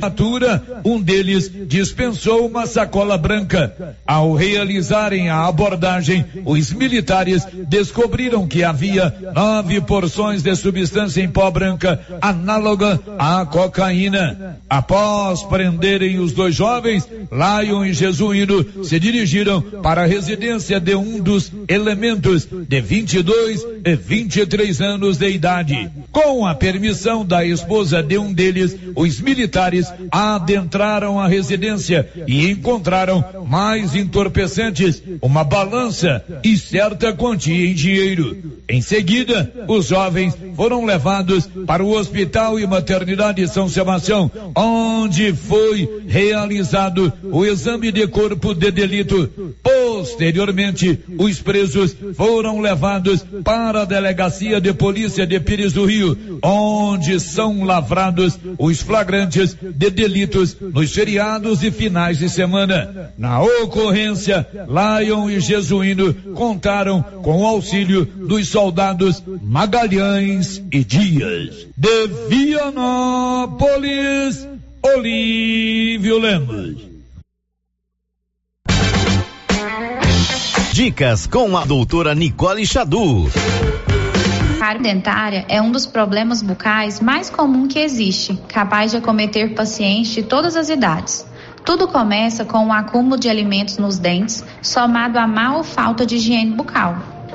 Natura, um deles dispensou uma sacola branca. Ao realizarem a abordagem, os militares descobriram que havia nove porções de substância em pó branca análoga à cocaína. Após prenderem os dois jovens, Lion e Jesuíno se dirigiram para a residência de um dos elementos de 22 e 23 anos de idade. Com a permissão da esposa de um deles, os militares adentraram a residência e encontraram mais entorpecentes, uma balança e certa quantia em dinheiro. Em seguida, os jovens foram levados para o Hospital e Maternidade São Sebastião, onde foi realizado o exame de corpo de delito. Posteriormente, os presos foram levados para a Delegacia de Polícia de Pires do Rio, onde são lavrados os flagrantes de delitos nos feriados e finais de semana. Na ocorrência, Lion e Jesuíno contaram com o auxílio dos soldados Magalhães e Dias. De Vianópolis, Olívio Lemos. Dicas com a doutora Nicole Xadu. Cárie dentária é um dos problemas bucais mais comum que existe, capaz de acometer pacientes de todas as idades. Tudo começa com o acúmulo de alimentos nos dentes, somado à má ou falta de higiene bucal.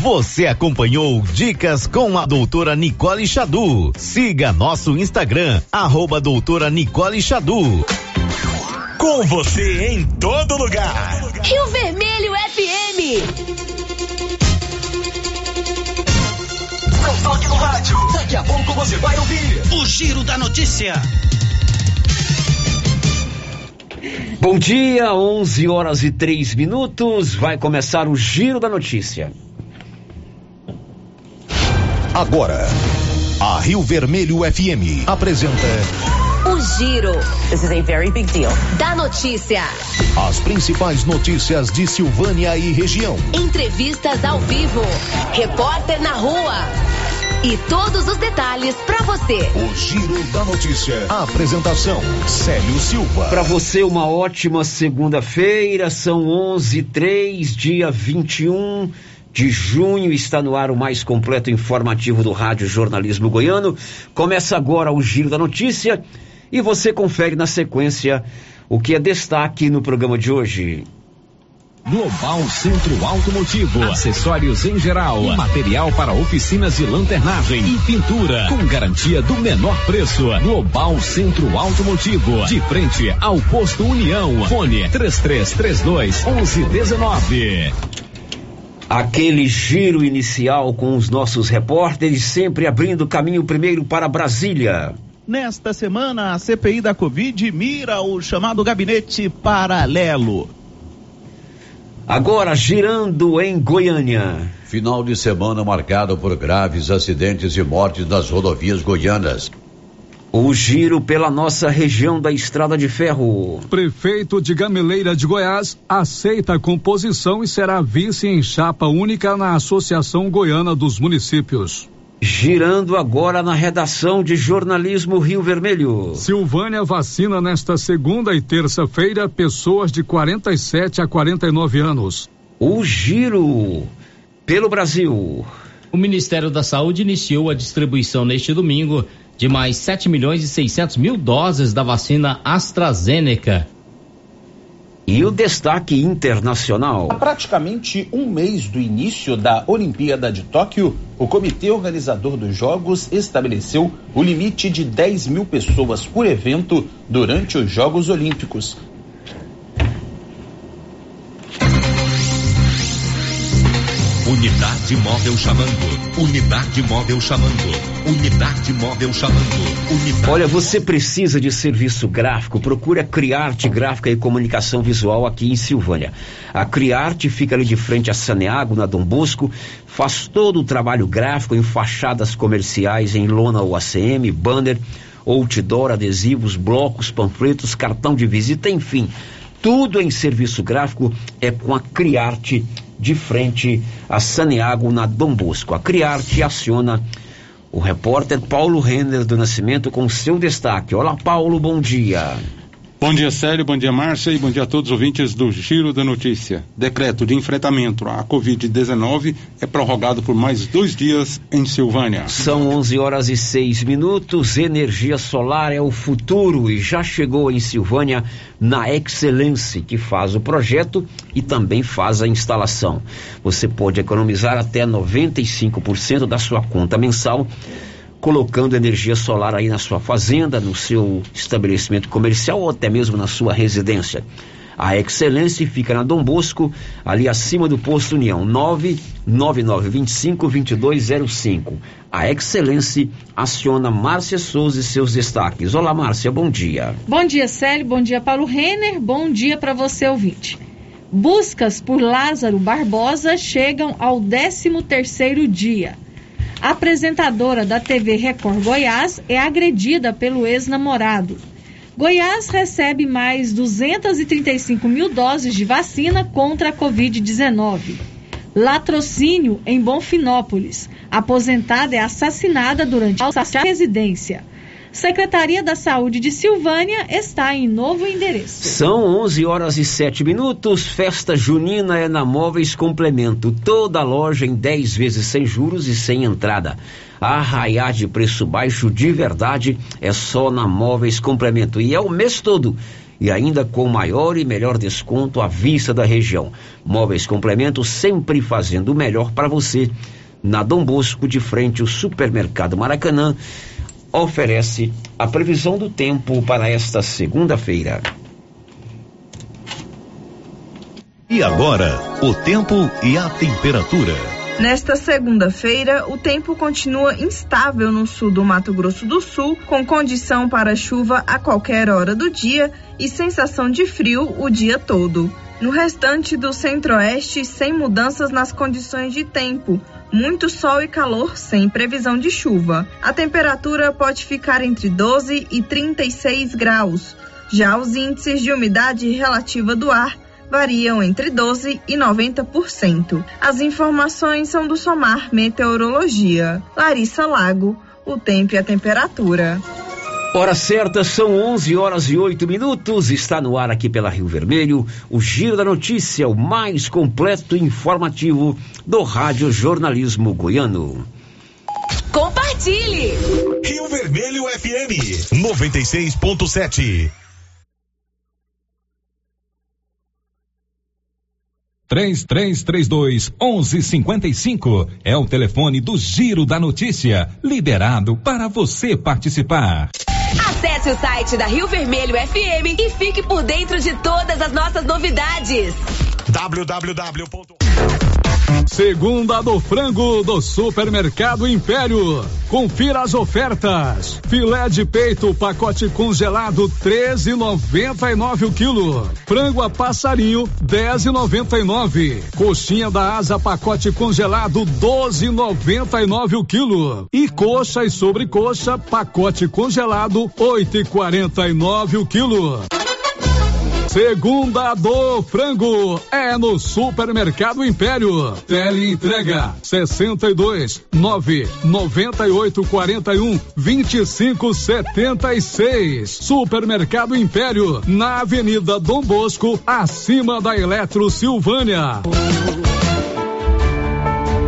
Você acompanhou Dicas com a doutora Nicole Xadu. Siga nosso Instagram, arroba doutora Nicole Xadu. Com você em todo lugar. Rio Vermelho FM. Não toque no rádio. Daqui a pouco você vai ouvir o Giro da Notícia. Bom dia, 11 horas e 3 minutos. Vai começar o Giro da Notícia. Agora, a Rio Vermelho FM apresenta o Giro. This is a very big deal. Da notícia. As principais notícias de Silvânia e região. Entrevistas ao vivo. Repórter na rua. E todos os detalhes para você. O Giro da Notícia. A apresentação: Célio Silva. Para você, uma ótima segunda-feira. São 11 3 dia 21 de junho está no ar o mais completo informativo do Rádio Jornalismo Goiano. Começa agora o Giro da Notícia e você confere na sequência o que é destaque no programa de hoje. Global Centro Automotivo, acessórios em geral, material para oficinas de lanternagem e pintura, com garantia do menor preço. Global Centro Automotivo, de frente ao posto União. Fone 3332 1119. Aquele giro inicial com os nossos repórteres, sempre abrindo caminho primeiro para Brasília. Nesta semana, a CPI da Covid mira o chamado gabinete paralelo. Agora, girando em Goiânia. Final de semana marcado por graves acidentes e mortes nas rodovias goianas. O giro pela nossa região da Estrada de Ferro. Prefeito de Gameleira de Goiás aceita a composição e será vice em chapa única na Associação Goiana dos Municípios. Girando agora na redação de jornalismo Rio Vermelho. Silvânia vacina nesta segunda e terça-feira pessoas de 47 a 49 anos. O giro pelo Brasil. O Ministério da Saúde iniciou a distribuição neste domingo de mais 7 milhões e 600 mil doses da vacina AstraZeneca. E o destaque internacional. Há praticamente um mês do início da Olimpíada de Tóquio, o comitê organizador dos Jogos estabeleceu o limite de 10 mil pessoas por evento durante os Jogos Olímpicos. Unidade móvel chamando. Unidade móvel chamando. Unidade móvel chamando. Unidade... Olha, você precisa de serviço gráfico? Procure a Criarte Gráfica e Comunicação Visual aqui em Silvânia. A Criarte fica ali de frente a Saneago, na Dom Bosco, faz todo o trabalho gráfico em fachadas comerciais, em lona ou ACM, banner, outdoor, adesivos, blocos, panfletos, cartão de visita, enfim. Tudo em serviço gráfico é com a Criarte de frente a Saneago, na Dom Bosco. A Criarte aciona o repórter Paulo Renner do Nascimento com seu destaque. Olá, Paulo, bom dia. Bom dia, Célio, bom dia, Márcia, e bom dia a todos os ouvintes do Giro da Notícia. Decreto de enfrentamento à Covid-19 é prorrogado por mais dois dias em Silvânia. São 11 horas e 6 minutos. Energia solar é o futuro e já chegou em Silvânia na Excelência, que faz o projeto e também faz a instalação. Você pode economizar até 95% da sua conta mensal colocando energia solar aí na sua fazenda, no seu estabelecimento comercial ou até mesmo na sua residência. A Excelência fica na Dom Bosco, ali acima do posto União, 99925-2205. A Excelência aciona Márcia Souza e seus destaques. Olá, Márcia, bom dia. Bom dia, Célio, bom dia, Paulo Renner, bom dia para você, ouvinte. Buscas por Lázaro Barbosa chegam ao 13 terceiro dia. Apresentadora da TV Record Goiás é agredida pelo ex-namorado. Goiás recebe mais 235 mil doses de vacina contra a Covid-19. Latrocínio em Bonfinópolis. Aposentada é assassinada durante a residência. Secretaria da Saúde de Silvânia está em novo endereço. São 11 horas e 7 minutos. Festa junina é na Móveis Complemento. Toda loja em 10 vezes sem juros e sem entrada. Arraiar de preço baixo de verdade é só na Móveis Complemento. E é o mês todo. E ainda com maior e melhor desconto à vista da região. Móveis Complemento sempre fazendo o melhor para você. Na Dom Bosco, de frente ao Supermercado Maracanã oferece a previsão do tempo para esta segunda-feira. E agora, o tempo e a temperatura. Nesta segunda-feira, o tempo continua instável no sul do Mato Grosso do Sul, com condição para chuva a qualquer hora do dia e sensação de frio o dia todo. No restante do centro-oeste, sem mudanças nas condições de tempo, muito sol e calor sem previsão de chuva. A temperatura pode ficar entre 12 e 36 graus. Já os índices de umidade relativa do ar variam entre 12 e 90%. As informações são do Somar Meteorologia. Larissa Lago, o tempo e a temperatura. Hora certa, são 11 horas e 8 minutos. Está no ar aqui pela Rio Vermelho o Giro da Notícia, o mais completo e informativo do Rádio Jornalismo Goiano. Compartilhe! Rio Vermelho FM 96.7. Três três três dois onze cinquenta e cinco é o telefone do Giro da Notícia, liberado para você participar. Acesse o site da Rio Vermelho FM e fique por dentro de todas as nossas novidades. www. Segunda do frango do Supermercado Império. Confira as ofertas. Filé de peito pacote congelado 13,99 o quilo. Frango a passarinho 10,99. Coxinha da asa pacote congelado 12,99 o quilo. E coxa e sobrecoxa pacote congelado 8,49 o quilo. Segunda do frango é no Supermercado Império. Tele entrega 62 9 98 41 25 76. Supermercado Império na Avenida Dom Bosco, acima da Eletro Silvânia.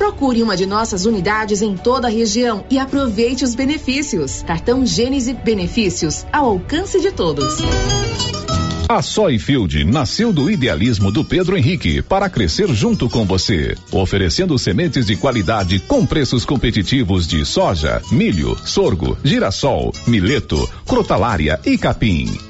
Procure uma de nossas unidades em toda a região e aproveite os benefícios. Cartão Gênese Benefícios ao alcance de todos. A Soyfield nasceu do idealismo do Pedro Henrique para crescer junto com você, oferecendo sementes de qualidade com preços competitivos de soja, milho, sorgo, girassol, mileto, crotalária e capim.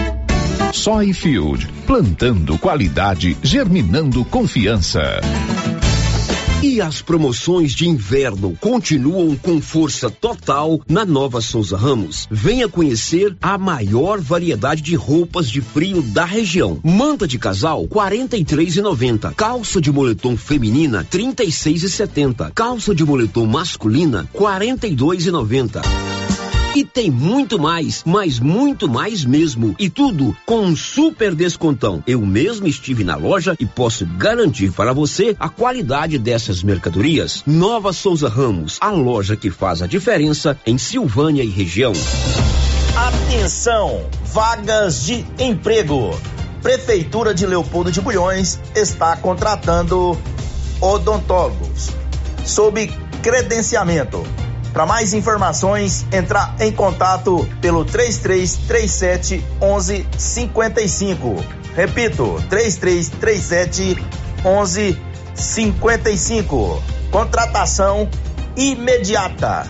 Soyfield, plantando qualidade, germinando confiança. E as promoções de inverno continuam com força total na Nova Souza Ramos. Venha conhecer a maior variedade de roupas de frio da região. Manta de casal 43,90. Calça de moletom feminina 36,70. Calça de moletom masculina 42,90. E tem muito mais, mas muito mais mesmo. E tudo com um super descontão. Eu mesmo estive na loja e posso garantir para você a qualidade dessas mercadorias. Nova Souza Ramos, a loja que faz a diferença em Silvânia e região. Atenção, vagas de emprego. Prefeitura de Leopoldo de Bulhões está contratando odontólogos sob credenciamento para mais informações, entrar em contato pelo 3337 1155. Repito, 3337 1155. Contratação imediata.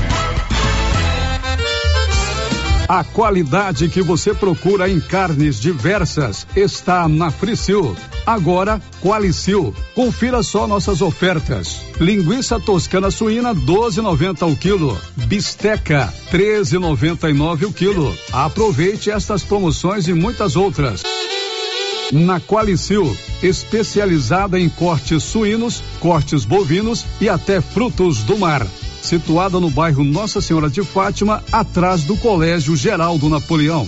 A qualidade que você procura em carnes diversas está na Fricil. Agora, Qualicil. Confira só nossas ofertas. Linguiça toscana suína 12,90 o quilo. Bisteca 13,99 o quilo. Aproveite estas promoções e muitas outras. Na Qualicil, especializada em cortes suínos, cortes bovinos e até frutos do mar situada no bairro Nossa Senhora de Fátima, atrás do Colégio Geraldo Napoleão.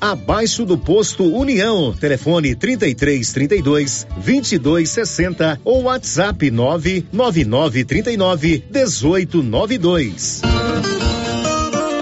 abaixo do posto União. Telefone 33 32 22 60 ou WhatsApp 999 39 18 92.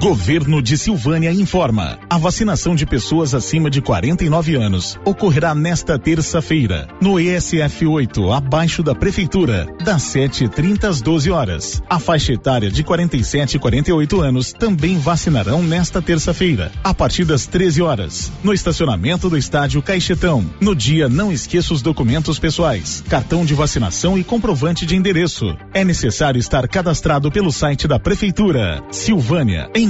Governo de Silvânia informa. A vacinação de pessoas acima de 49 anos ocorrerá nesta terça-feira, no ESF 8, abaixo da Prefeitura, das 7h30 às 12 horas. A faixa etária de 47 e 48 anos também vacinarão nesta terça-feira, a partir das 13 horas, no estacionamento do estádio Caixetão. No dia, não esqueça os documentos pessoais, cartão de vacinação e comprovante de endereço. É necessário estar cadastrado pelo site da Prefeitura. Silvânia, em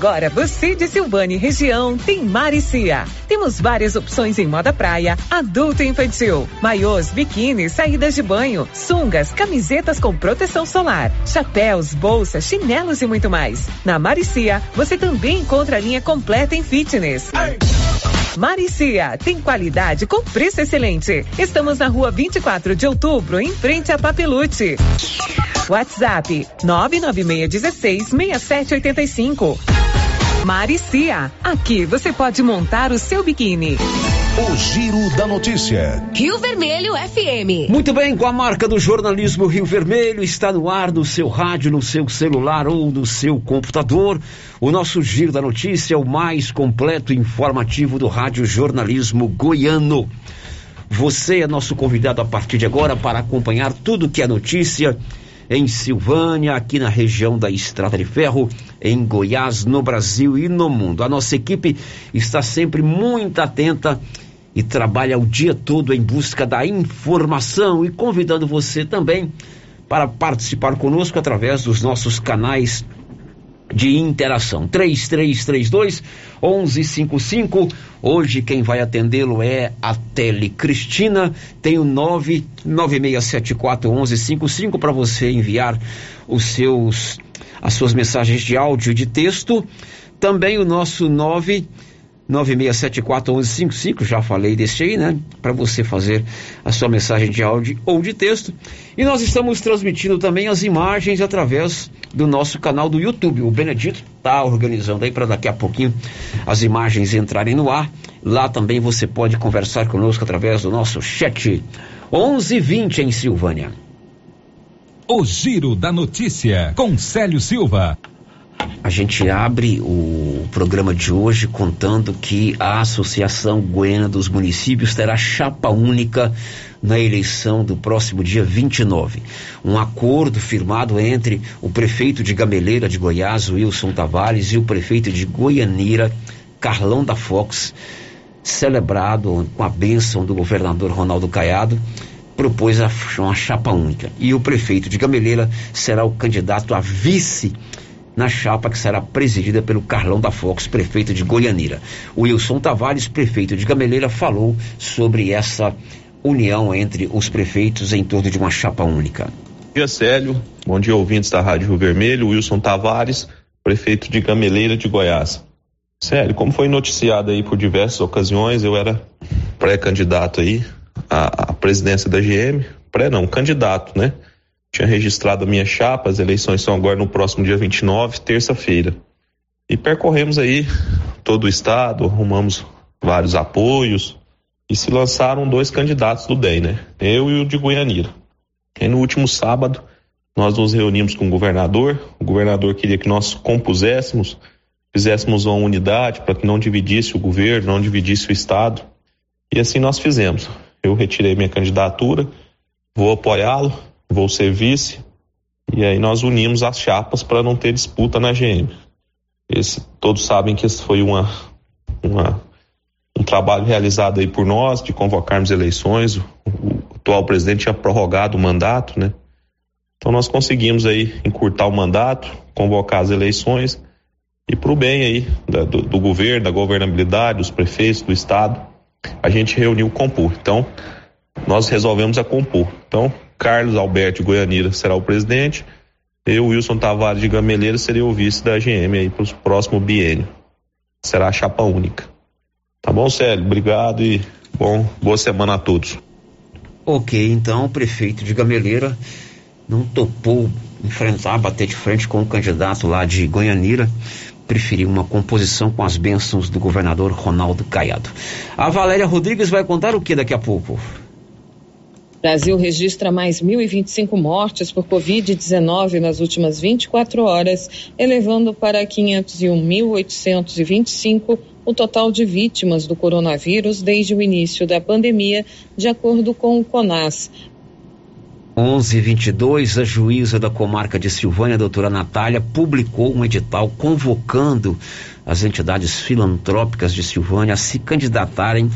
Agora você de Silvânia e região tem Maricia. Temos várias opções em moda praia, adulto e infantil, maiôs, biquínis, saídas de banho, sungas, camisetas com proteção solar, chapéus, bolsas, chinelos e muito mais. Na Maricia, você também encontra a linha completa em fitness. Maricia, tem qualidade com preço excelente. Estamos na rua 24 de outubro, em frente a Papelute. WhatsApp 99616 6785. Maricia, aqui você pode montar o seu biquíni. O Giro da Notícia. Rio Vermelho FM. Muito bem, com a marca do jornalismo Rio Vermelho, está no ar no seu rádio, no seu celular ou no seu computador. O nosso Giro da Notícia é o mais completo e informativo do rádio jornalismo goiano. Você é nosso convidado a partir de agora para acompanhar tudo que é notícia em Silvânia, aqui na região da Estrada de Ferro, em Goiás, no Brasil e no mundo. A nossa equipe está sempre muito atenta e trabalha o dia todo em busca da informação e convidando você também para participar conosco através dos nossos canais de interação. 3332 1155. Hoje quem vai atendê-lo é a Tele Cristina. Tem o 99674 1155 para você enviar os seus as suas mensagens de áudio e de texto. Também o nosso 9 96741155, já falei desse aí, né? Para você fazer a sua mensagem de áudio ou de texto. E nós estamos transmitindo também as imagens através do nosso canal do YouTube. O Benedito está organizando aí para daqui a pouquinho as imagens entrarem no ar. Lá também você pode conversar conosco através do nosso chat 1120 em Silvânia. O Giro da Notícia com Silva. A gente abre o programa de hoje contando que a Associação Goiana dos Municípios terá chapa única na eleição do próximo dia 29. Um acordo firmado entre o prefeito de Gameleira de Goiás, Wilson Tavares, e o prefeito de Goianira, Carlão da Fox, celebrado com a bênção do governador Ronaldo Caiado, propôs a, uma chapa única. E o prefeito de Gameleira será o candidato a vice na chapa que será presidida pelo Carlão da Fox, prefeito de Goianira. O Wilson Tavares, prefeito de Gameleira, falou sobre essa união entre os prefeitos em torno de uma chapa única. Bom dia, Célio. Bom dia, ouvintes da Rádio Rio Vermelho. Wilson Tavares, prefeito de Gameleira de Goiás. Célio, como foi noticiado aí por diversas ocasiões, eu era pré-candidato aí à, à presidência da GM. Pré não, candidato, né? Tinha registrado a minha chapa, as eleições são agora no próximo dia 29, terça-feira. E percorremos aí todo o estado, arrumamos vários apoios e se lançaram dois candidatos do DEM, né? Eu e o de Goianira. E no último sábado, nós nos reunimos com o governador. O governador queria que nós compuséssemos, fizéssemos uma unidade para que não dividisse o governo, não dividisse o Estado. E assim nós fizemos. Eu retirei minha candidatura, vou apoiá-lo, vou ser vice. E aí nós unimos as chapas para não ter disputa na GM. Esse, todos sabem que esse foi uma, uma, um trabalho realizado aí por nós de convocarmos eleições. O, o atual presidente tinha prorrogado o mandato, né? Então nós conseguimos aí encurtar o mandato, convocar as eleições e para o bem aí da, do, do, governo, da governabilidade, dos prefeitos, do estado, a gente reuniu o Compor. Então nós resolvemos a Compor. Então Carlos Alberto Goianira será o presidente, eu, Wilson Tavares de Gameleira, seria o vice da GM aí para o próximo biênio. Será a chapa única. Tá bom, Célio? Obrigado e bom, boa semana a todos. Ok, então o prefeito de Gameleira não topou enfrentar, bater de frente com o candidato lá de Goianira, preferiu uma composição com as bênçãos do governador Ronaldo Caiado. A Valéria Rodrigues vai contar o que daqui a pouco? Brasil registra mais 1.025 mortes por Covid-19 nas últimas 24 horas, elevando para 501.825 o total de vítimas do coronavírus desde o início da pandemia, de acordo com o CONAS. 1122, a juíza da comarca de Silvânia, a doutora Natália, publicou um edital convocando as entidades filantrópicas de Silvânia a se candidatarem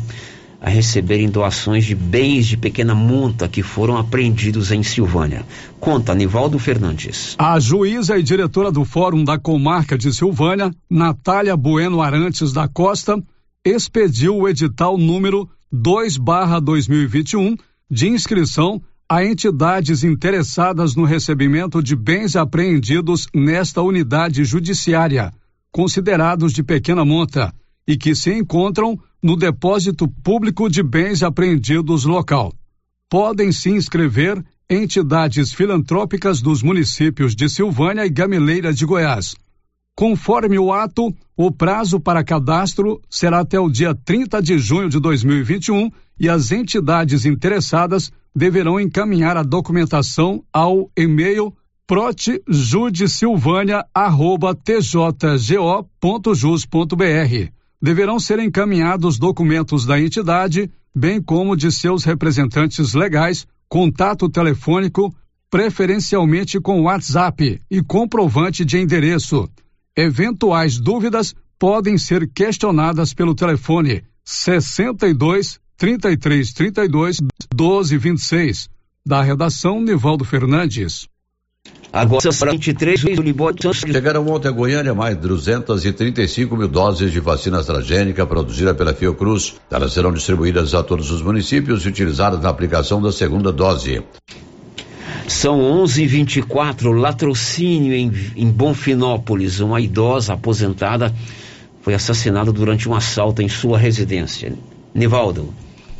a receberem doações de bens de pequena monta que foram apreendidos em Silvânia. Conta Nivaldo Fernandes. A juíza e diretora do Fórum da Comarca de Silvânia, Natália Bueno Arantes da Costa, expediu o edital número 2/2021 de inscrição a entidades interessadas no recebimento de bens apreendidos nesta unidade judiciária, considerados de pequena monta, e que se encontram no depósito público de bens apreendidos local. Podem se inscrever entidades filantrópicas dos municípios de Silvânia e Gameleira de Goiás. Conforme o ato, o prazo para cadastro será até o dia 30 de junho de 2021 e as entidades interessadas deverão encaminhar a documentação ao e-mail protjudicisilvania@tjgo.jus.br. Deverão ser encaminhados documentos da entidade, bem como de seus representantes legais, contato telefônico, preferencialmente com WhatsApp e comprovante de endereço. Eventuais dúvidas podem ser questionadas pelo telefone 62 33 32 12 26. Da redação Nivaldo Fernandes. Agora, 23 Chegaram ontem a Goiânia mais 235 mil doses de vacina AstraZeneca produzida pela Fiocruz. Elas serão distribuídas a todos os municípios e utilizadas na aplicação da segunda dose. São 11:24 latrocínio em, em Bonfinópolis. Uma idosa aposentada foi assassinada durante um assalto em sua residência. Nivaldo.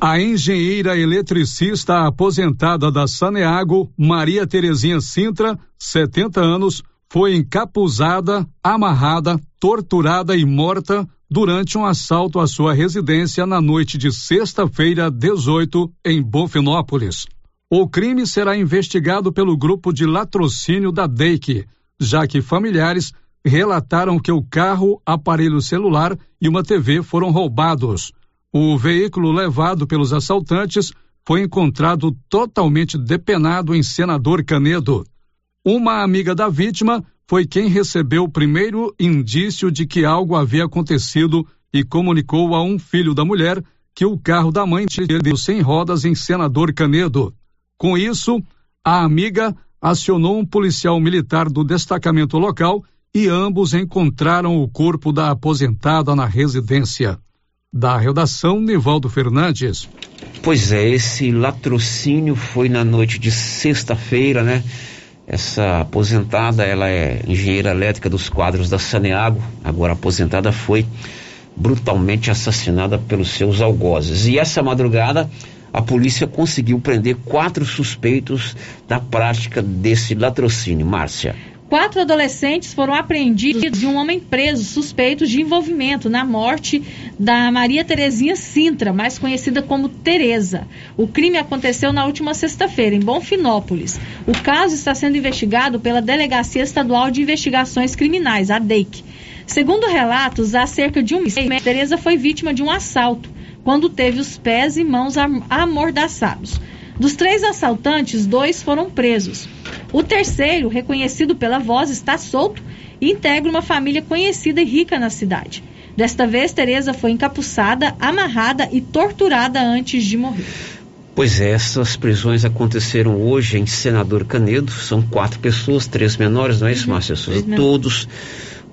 A engenheira eletricista aposentada da Saneago, Maria Terezinha Sintra, 70 anos, foi encapuzada, amarrada, torturada e morta durante um assalto à sua residência na noite de sexta-feira, 18, em Bonfinópolis. O crime será investigado pelo grupo de latrocínio da DEIC, já que familiares relataram que o carro, aparelho celular e uma TV foram roubados. O veículo levado pelos assaltantes foi encontrado totalmente depenado em Senador Canedo. Uma amiga da vítima foi quem recebeu o primeiro indício de que algo havia acontecido e comunicou a um filho da mulher que o carro da mãe deu sem rodas em Senador Canedo. Com isso, a amiga acionou um policial militar do destacamento local e ambos encontraram o corpo da aposentada na residência. Da redação, Nivaldo Fernandes. Pois é, esse latrocínio foi na noite de sexta-feira, né? Essa aposentada, ela é engenheira elétrica dos quadros da Saneago, agora aposentada, foi brutalmente assassinada pelos seus algozes. E essa madrugada, a polícia conseguiu prender quatro suspeitos da prática desse latrocínio. Márcia. Quatro adolescentes foram apreendidos de um homem preso suspeito de envolvimento na morte da Maria Terezinha Sintra, mais conhecida como Tereza. O crime aconteceu na última sexta-feira, em Bonfinópolis. O caso está sendo investigado pela Delegacia Estadual de Investigações Criminais, a DEIC. Segundo relatos, há cerca de um mês, Tereza foi vítima de um assalto, quando teve os pés e mãos amordaçados. Dos três assaltantes, dois foram presos. O terceiro, reconhecido pela voz, está solto e integra uma família conhecida e rica na cidade. Desta vez, Tereza foi encapuçada, amarrada e torturada antes de morrer. Pois é, essas prisões aconteceram hoje em Senador Canedo. São quatro pessoas, três menores, não é isso, Márcia Souza? Todos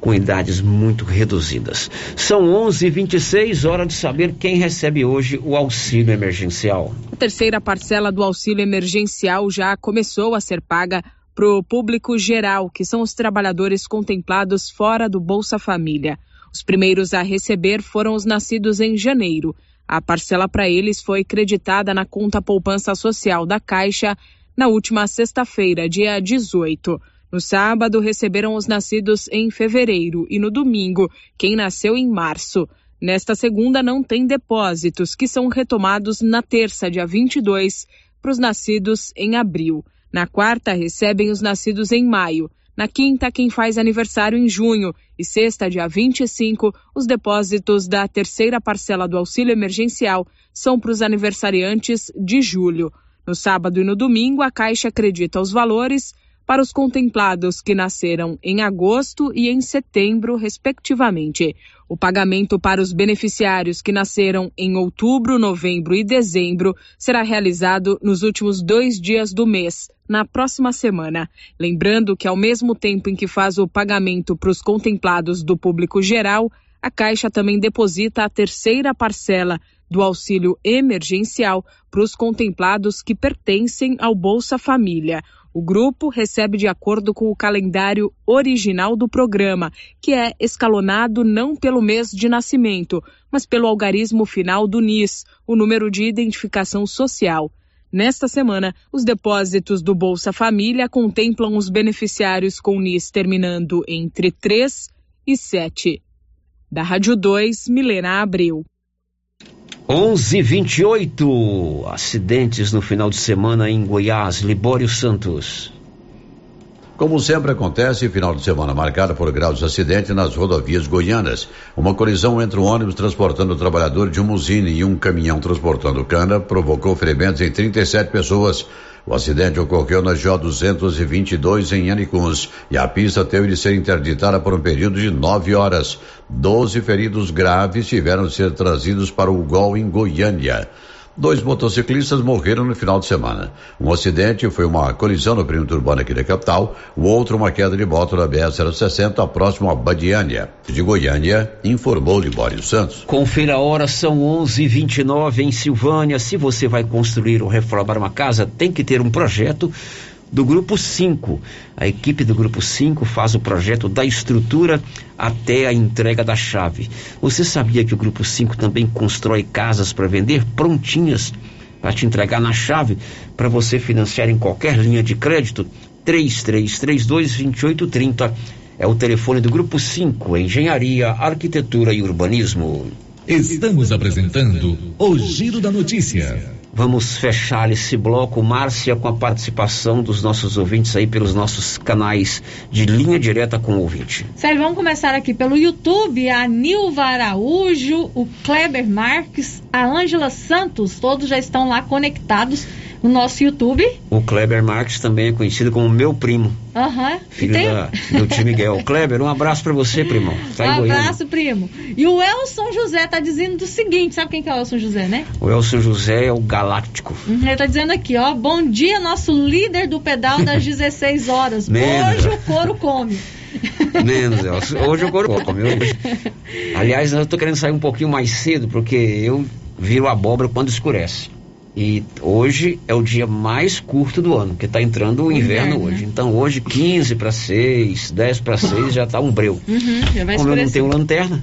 com idades muito reduzidas. São 11:26 hora de saber quem recebe hoje o auxílio emergencial. A terceira parcela do auxílio emergencial já começou a ser paga para o público geral, que são os trabalhadores contemplados fora do Bolsa Família. Os primeiros a receber foram os nascidos em janeiro. A parcela para eles foi creditada na conta poupança social da Caixa na última sexta-feira, dia 18. No sábado, receberam os nascidos em fevereiro e no domingo, quem nasceu em março. Nesta segunda, não tem depósitos, que são retomados na terça, dia 22, para os nascidos em abril. Na quarta, recebem os nascidos em maio. Na quinta, quem faz aniversário em junho. E sexta, dia 25, os depósitos da terceira parcela do auxílio emergencial são para os aniversariantes de julho. No sábado e no domingo, a Caixa acredita os valores para os contemplados que nasceram em agosto e em setembro, respectivamente. O pagamento para os beneficiários que nasceram em outubro, novembro e dezembro será realizado nos últimos dois dias do mês, na próxima semana. Lembrando que, ao mesmo tempo em que faz o pagamento para os contemplados do público geral, a Caixa também deposita a terceira parcela do auxílio emergencial para os contemplados que pertencem ao Bolsa Família. O grupo recebe de acordo com o calendário original do programa, que é escalonado não pelo mês de nascimento, mas pelo algarismo final do NIS, o número de identificação social. Nesta semana, os depósitos do Bolsa Família contemplam os beneficiários com NIS terminando entre 3 e 7. Da Rádio 2, Milena Abreu. 11:28 acidentes no final de semana em Goiás, Libório Santos. Como sempre acontece, final de semana marcado por graus de acidente nas rodovias goianas. Uma colisão entre um ônibus transportando o trabalhador de uma usina e um caminhão transportando cana provocou ferimentos em 37 pessoas. O acidente ocorreu na J 222 em Anicuns e a pista teve de ser interditada por um período de nove horas. Doze feridos graves tiveram de ser trazidos para o GOL em Goiânia. Dois motociclistas morreram no final de semana. Um acidente foi uma colisão no perímetro urbano aqui da capital, o outro uma queda de moto na BR-060 próximo a Badiânia. De Goiânia, informou Libório Santos. Confira a hora, são 11:29 em Silvânia. Se você vai construir ou reformar uma casa, tem que ter um projeto do Grupo 5. A equipe do Grupo 5 faz o projeto da estrutura até a entrega da chave. Você sabia que o Grupo 5 também constrói casas para vender prontinhas para te entregar na chave para você financiar em qualquer linha de crédito? 3332-2830 é o telefone do Grupo 5, Engenharia, Arquitetura e Urbanismo. Estamos apresentando o Giro da Notícia. Vamos fechar esse bloco, Márcia, com a participação dos nossos ouvintes aí pelos nossos canais de linha direta com o ouvinte. Sério, vamos começar aqui pelo YouTube, a Nilva Araújo, o Kleber Marques, a Ângela Santos, todos já estão lá conectados no nosso YouTube. O Kleber Marques também é conhecido como meu primo. Aham. Filho tem... da, do tio Miguel. Kleber, um abraço para você, primão. Tá um abraço, primo. E o Elson José tá dizendo do seguinte, sabe quem que é o Elson José, né? O Elson José é o galáctico. Uhum, ele tá dizendo aqui, ó, bom dia, nosso líder do pedal das 16 horas. Hoje o couro come. Menos, Elson. Hoje o couro come. Hoje... Aliás, eu tô querendo sair um pouquinho mais cedo, porque eu viro abóbora quando escurece. E hoje é o dia mais curto do ano, porque está entrando o inverno, inverno hoje. Né? Então hoje 15 para 6, 10 para 6 já está um breu. Uhum, já vai Como eu não tenho lanterna,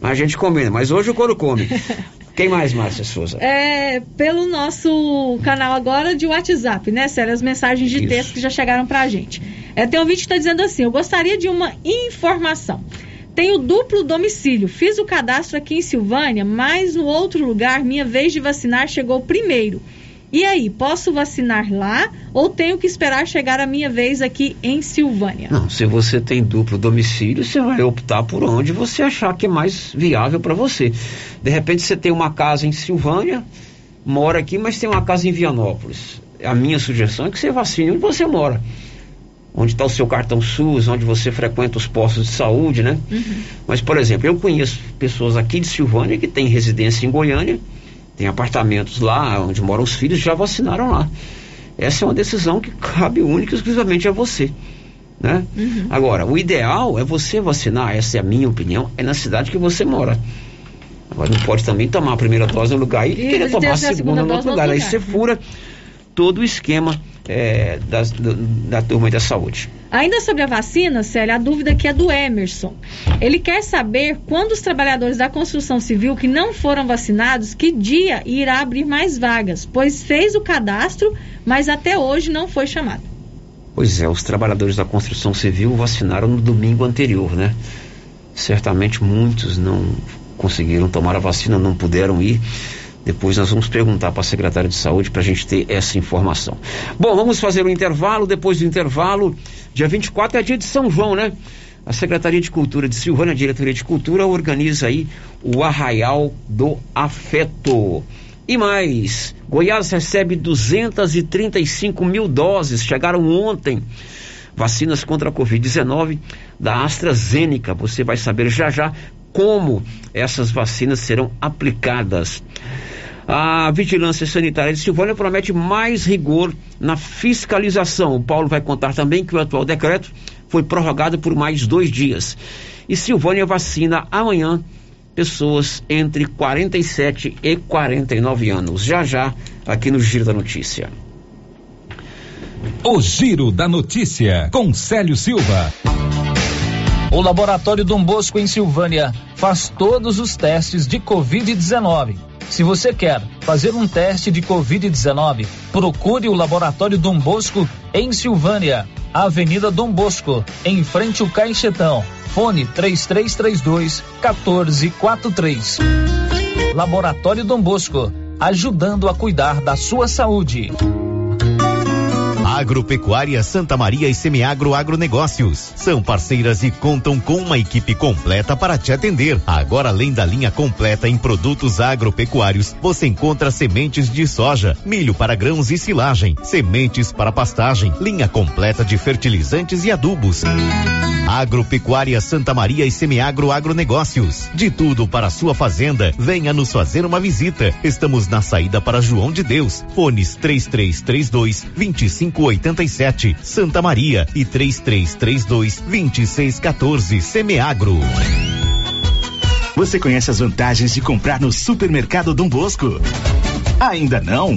a gente combina. Mas hoje o couro come. Quem mais, Márcia Souza? É, pelo nosso canal agora de WhatsApp, né, Sério? As mensagens de Isso. texto que já chegaram pra gente. É, tem um vídeo que está dizendo assim: eu gostaria de uma informação. Tenho duplo domicílio. Fiz o cadastro aqui em Silvânia, mas no outro lugar, minha vez de vacinar chegou primeiro. E aí, posso vacinar lá ou tenho que esperar chegar a minha vez aqui em Silvânia? Não, se você tem duplo domicílio, você vai optar por onde você achar que é mais viável para você. De repente você tem uma casa em Silvânia, mora aqui, mas tem uma casa em Vianópolis. A minha sugestão é que você vacine onde você mora onde está o seu cartão SUS, onde você frequenta os postos de saúde, né? Uhum. Mas, por exemplo, eu conheço pessoas aqui de Silvânia que têm residência em Goiânia, tem apartamentos lá onde moram os filhos, já vacinaram lá. Essa é uma decisão que cabe única e exclusivamente a você. Né? Uhum. Agora, o ideal é você vacinar, essa é a minha opinião, é na cidade que você mora. Agora não pode também tomar a primeira dose no lugar e, e querer tomar a segunda, segunda no outro lugar. lugar. Aí você fura todo o esquema é, do, da turma da saúde. Ainda sobre a vacina, Célia, a dúvida aqui é do Emerson. Ele quer saber quando os trabalhadores da construção civil que não foram vacinados, que dia irá abrir mais vagas, pois fez o cadastro, mas até hoje não foi chamado. Pois é, os trabalhadores da construção civil vacinaram no domingo anterior, né? Certamente muitos não conseguiram tomar a vacina, não puderam ir. Depois nós vamos perguntar para a secretária de saúde para a gente ter essa informação. Bom, vamos fazer um intervalo. Depois do intervalo, dia 24 é dia de São João, né? A Secretaria de Cultura de Silvânia, Diretoria de Cultura, organiza aí o Arraial do Afeto. E mais, Goiás recebe 235 mil doses, chegaram ontem. Vacinas contra a Covid-19 da AstraZeneca. Você vai saber já já como essas vacinas serão aplicadas. A Vigilância Sanitária de Silvânia promete mais rigor na fiscalização. O Paulo vai contar também que o atual decreto foi prorrogado por mais dois dias. E Silvânia vacina amanhã pessoas entre 47 e 49 anos. Já já, aqui no Giro da Notícia. O Giro da Notícia, com Célio Silva. O Laboratório Dom Bosco em Silvânia faz todos os testes de Covid-19 se você quer fazer um teste de Covid-19, procure o Laboratório Dom Bosco em Silvânia, Avenida Dom Bosco, em frente ao Caixetão. Fone 3332 1443. Laboratório Dom Bosco, ajudando a cuidar da sua saúde. Agropecuária Santa Maria e Semiagro Agronegócios. São parceiras e contam com uma equipe completa para te atender. Agora, além da linha completa em produtos agropecuários, você encontra sementes de soja, milho para grãos e silagem, sementes para pastagem, linha completa de fertilizantes e adubos. Agropecuária Santa Maria e Semiagro Agronegócios. De tudo para sua fazenda, venha nos fazer uma visita. Estamos na saída para João de Deus. Fones 3332 2587 Santa Maria e 3332 2614 Semiagro. Você conhece as vantagens de comprar no Supermercado Dom Bosco? Ainda não?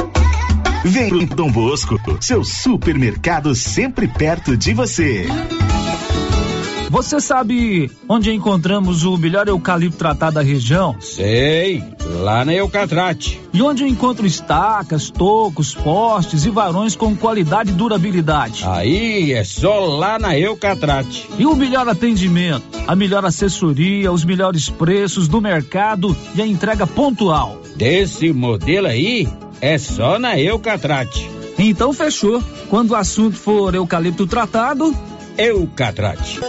Vem pro Dom Bosco, seu supermercado sempre perto de você. Você sabe onde encontramos o melhor eucalipto tratado da região? Sei, lá na Eucatrate. E onde eu encontro estacas, tocos, postes e varões com qualidade e durabilidade? Aí é só lá na Eucatrate. E o melhor atendimento, a melhor assessoria, os melhores preços do mercado e a entrega pontual. Desse modelo aí, é só na Eucatrate. Então fechou. Quando o assunto for eucalipto tratado, Eucatrate.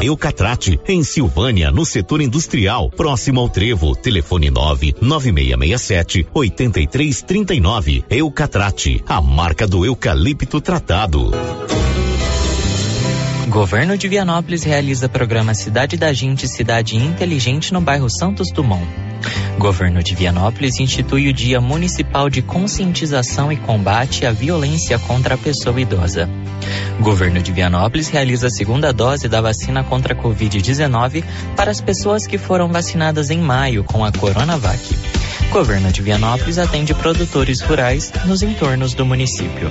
Eucatrate, em Silvânia, no setor industrial, próximo ao Trevo. Telefone 9 9667 8339. Eucatrate, a marca do eucalipto tratado. Governo de Vianópolis realiza programa Cidade da Gente Cidade Inteligente no bairro Santos Dumont. Governo de Vianópolis institui o Dia Municipal de Conscientização e Combate à Violência contra a Pessoa Idosa. Governo de Vianópolis realiza a segunda dose da vacina contra a Covid-19 para as pessoas que foram vacinadas em maio com a Coronavac. Governo de Vianópolis atende produtores rurais nos entornos do município.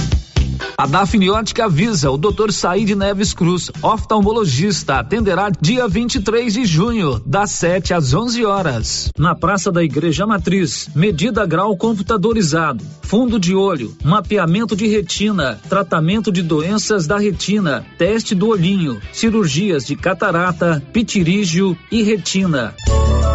A Dafniótica avisa o Dr. Said Neves Cruz, oftalmologista, atenderá dia 23 de junho, das 7 às 11 horas, na Praça da Igreja Matriz. Medida grau computadorizado, fundo de olho, mapeamento de retina, tratamento de doenças da retina, teste do olhinho, cirurgias de catarata, pitirígio e retina.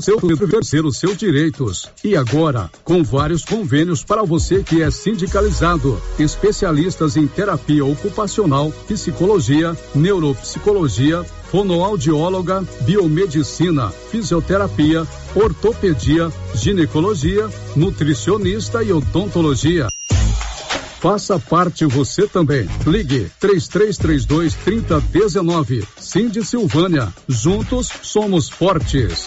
Seu reverser os seus direitos. E agora, com vários convênios para você que é sindicalizado, especialistas em terapia ocupacional, psicologia, neuropsicologia, fonoaudióloga, biomedicina, fisioterapia, ortopedia, ginecologia, nutricionista e odontologia. Faça parte você também. Ligue 3332 3019. Cindy Silvânia. Juntos somos fortes.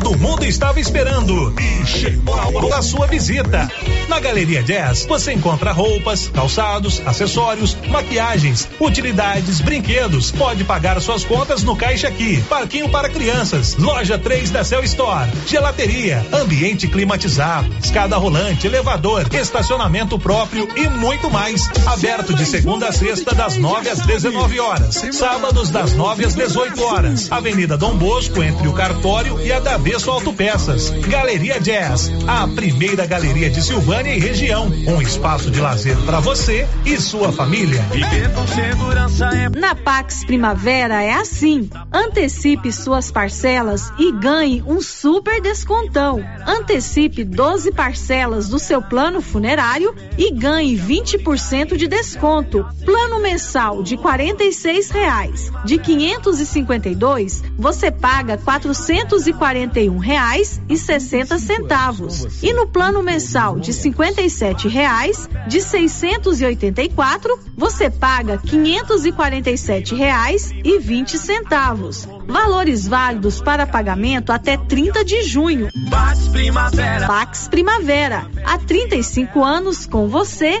Todo mundo estava esperando e chegou a hora da sua visita. Na Galeria Jazz você encontra roupas, calçados, acessórios, maquiagens, utilidades, brinquedos. Pode pagar suas contas no caixa aqui. Parquinho para crianças, loja 3 da Cell Store, gelateria, ambiente climatizado, escada rolante, elevador, estacionamento próprio e muito mais. Aberto de segunda a sexta das 9 às 19 horas. Sábados das 9 às 18 horas. Avenida Dom Bosco entre o Cartório e a Davi Bradesco Autopeças. Galeria Jazz, a primeira galeria de Silvânia e região. Um espaço de lazer para você e sua família. Na Pax Primavera é assim. Antecipe suas parcelas e ganhe um super descontão. Antecipe 12 parcelas do seu plano funerário e ganhe 20% de desconto. Plano mensal de 46 reais. De 552, você paga 441 reais e 60 centavos. E no plano mensal de 57 reais, de 684, você paga 547 reais e 20 centavos. Valores válidos para pagamento até 30 de junho. Pax Primavera. Pax Primavera. Há 35 anos com você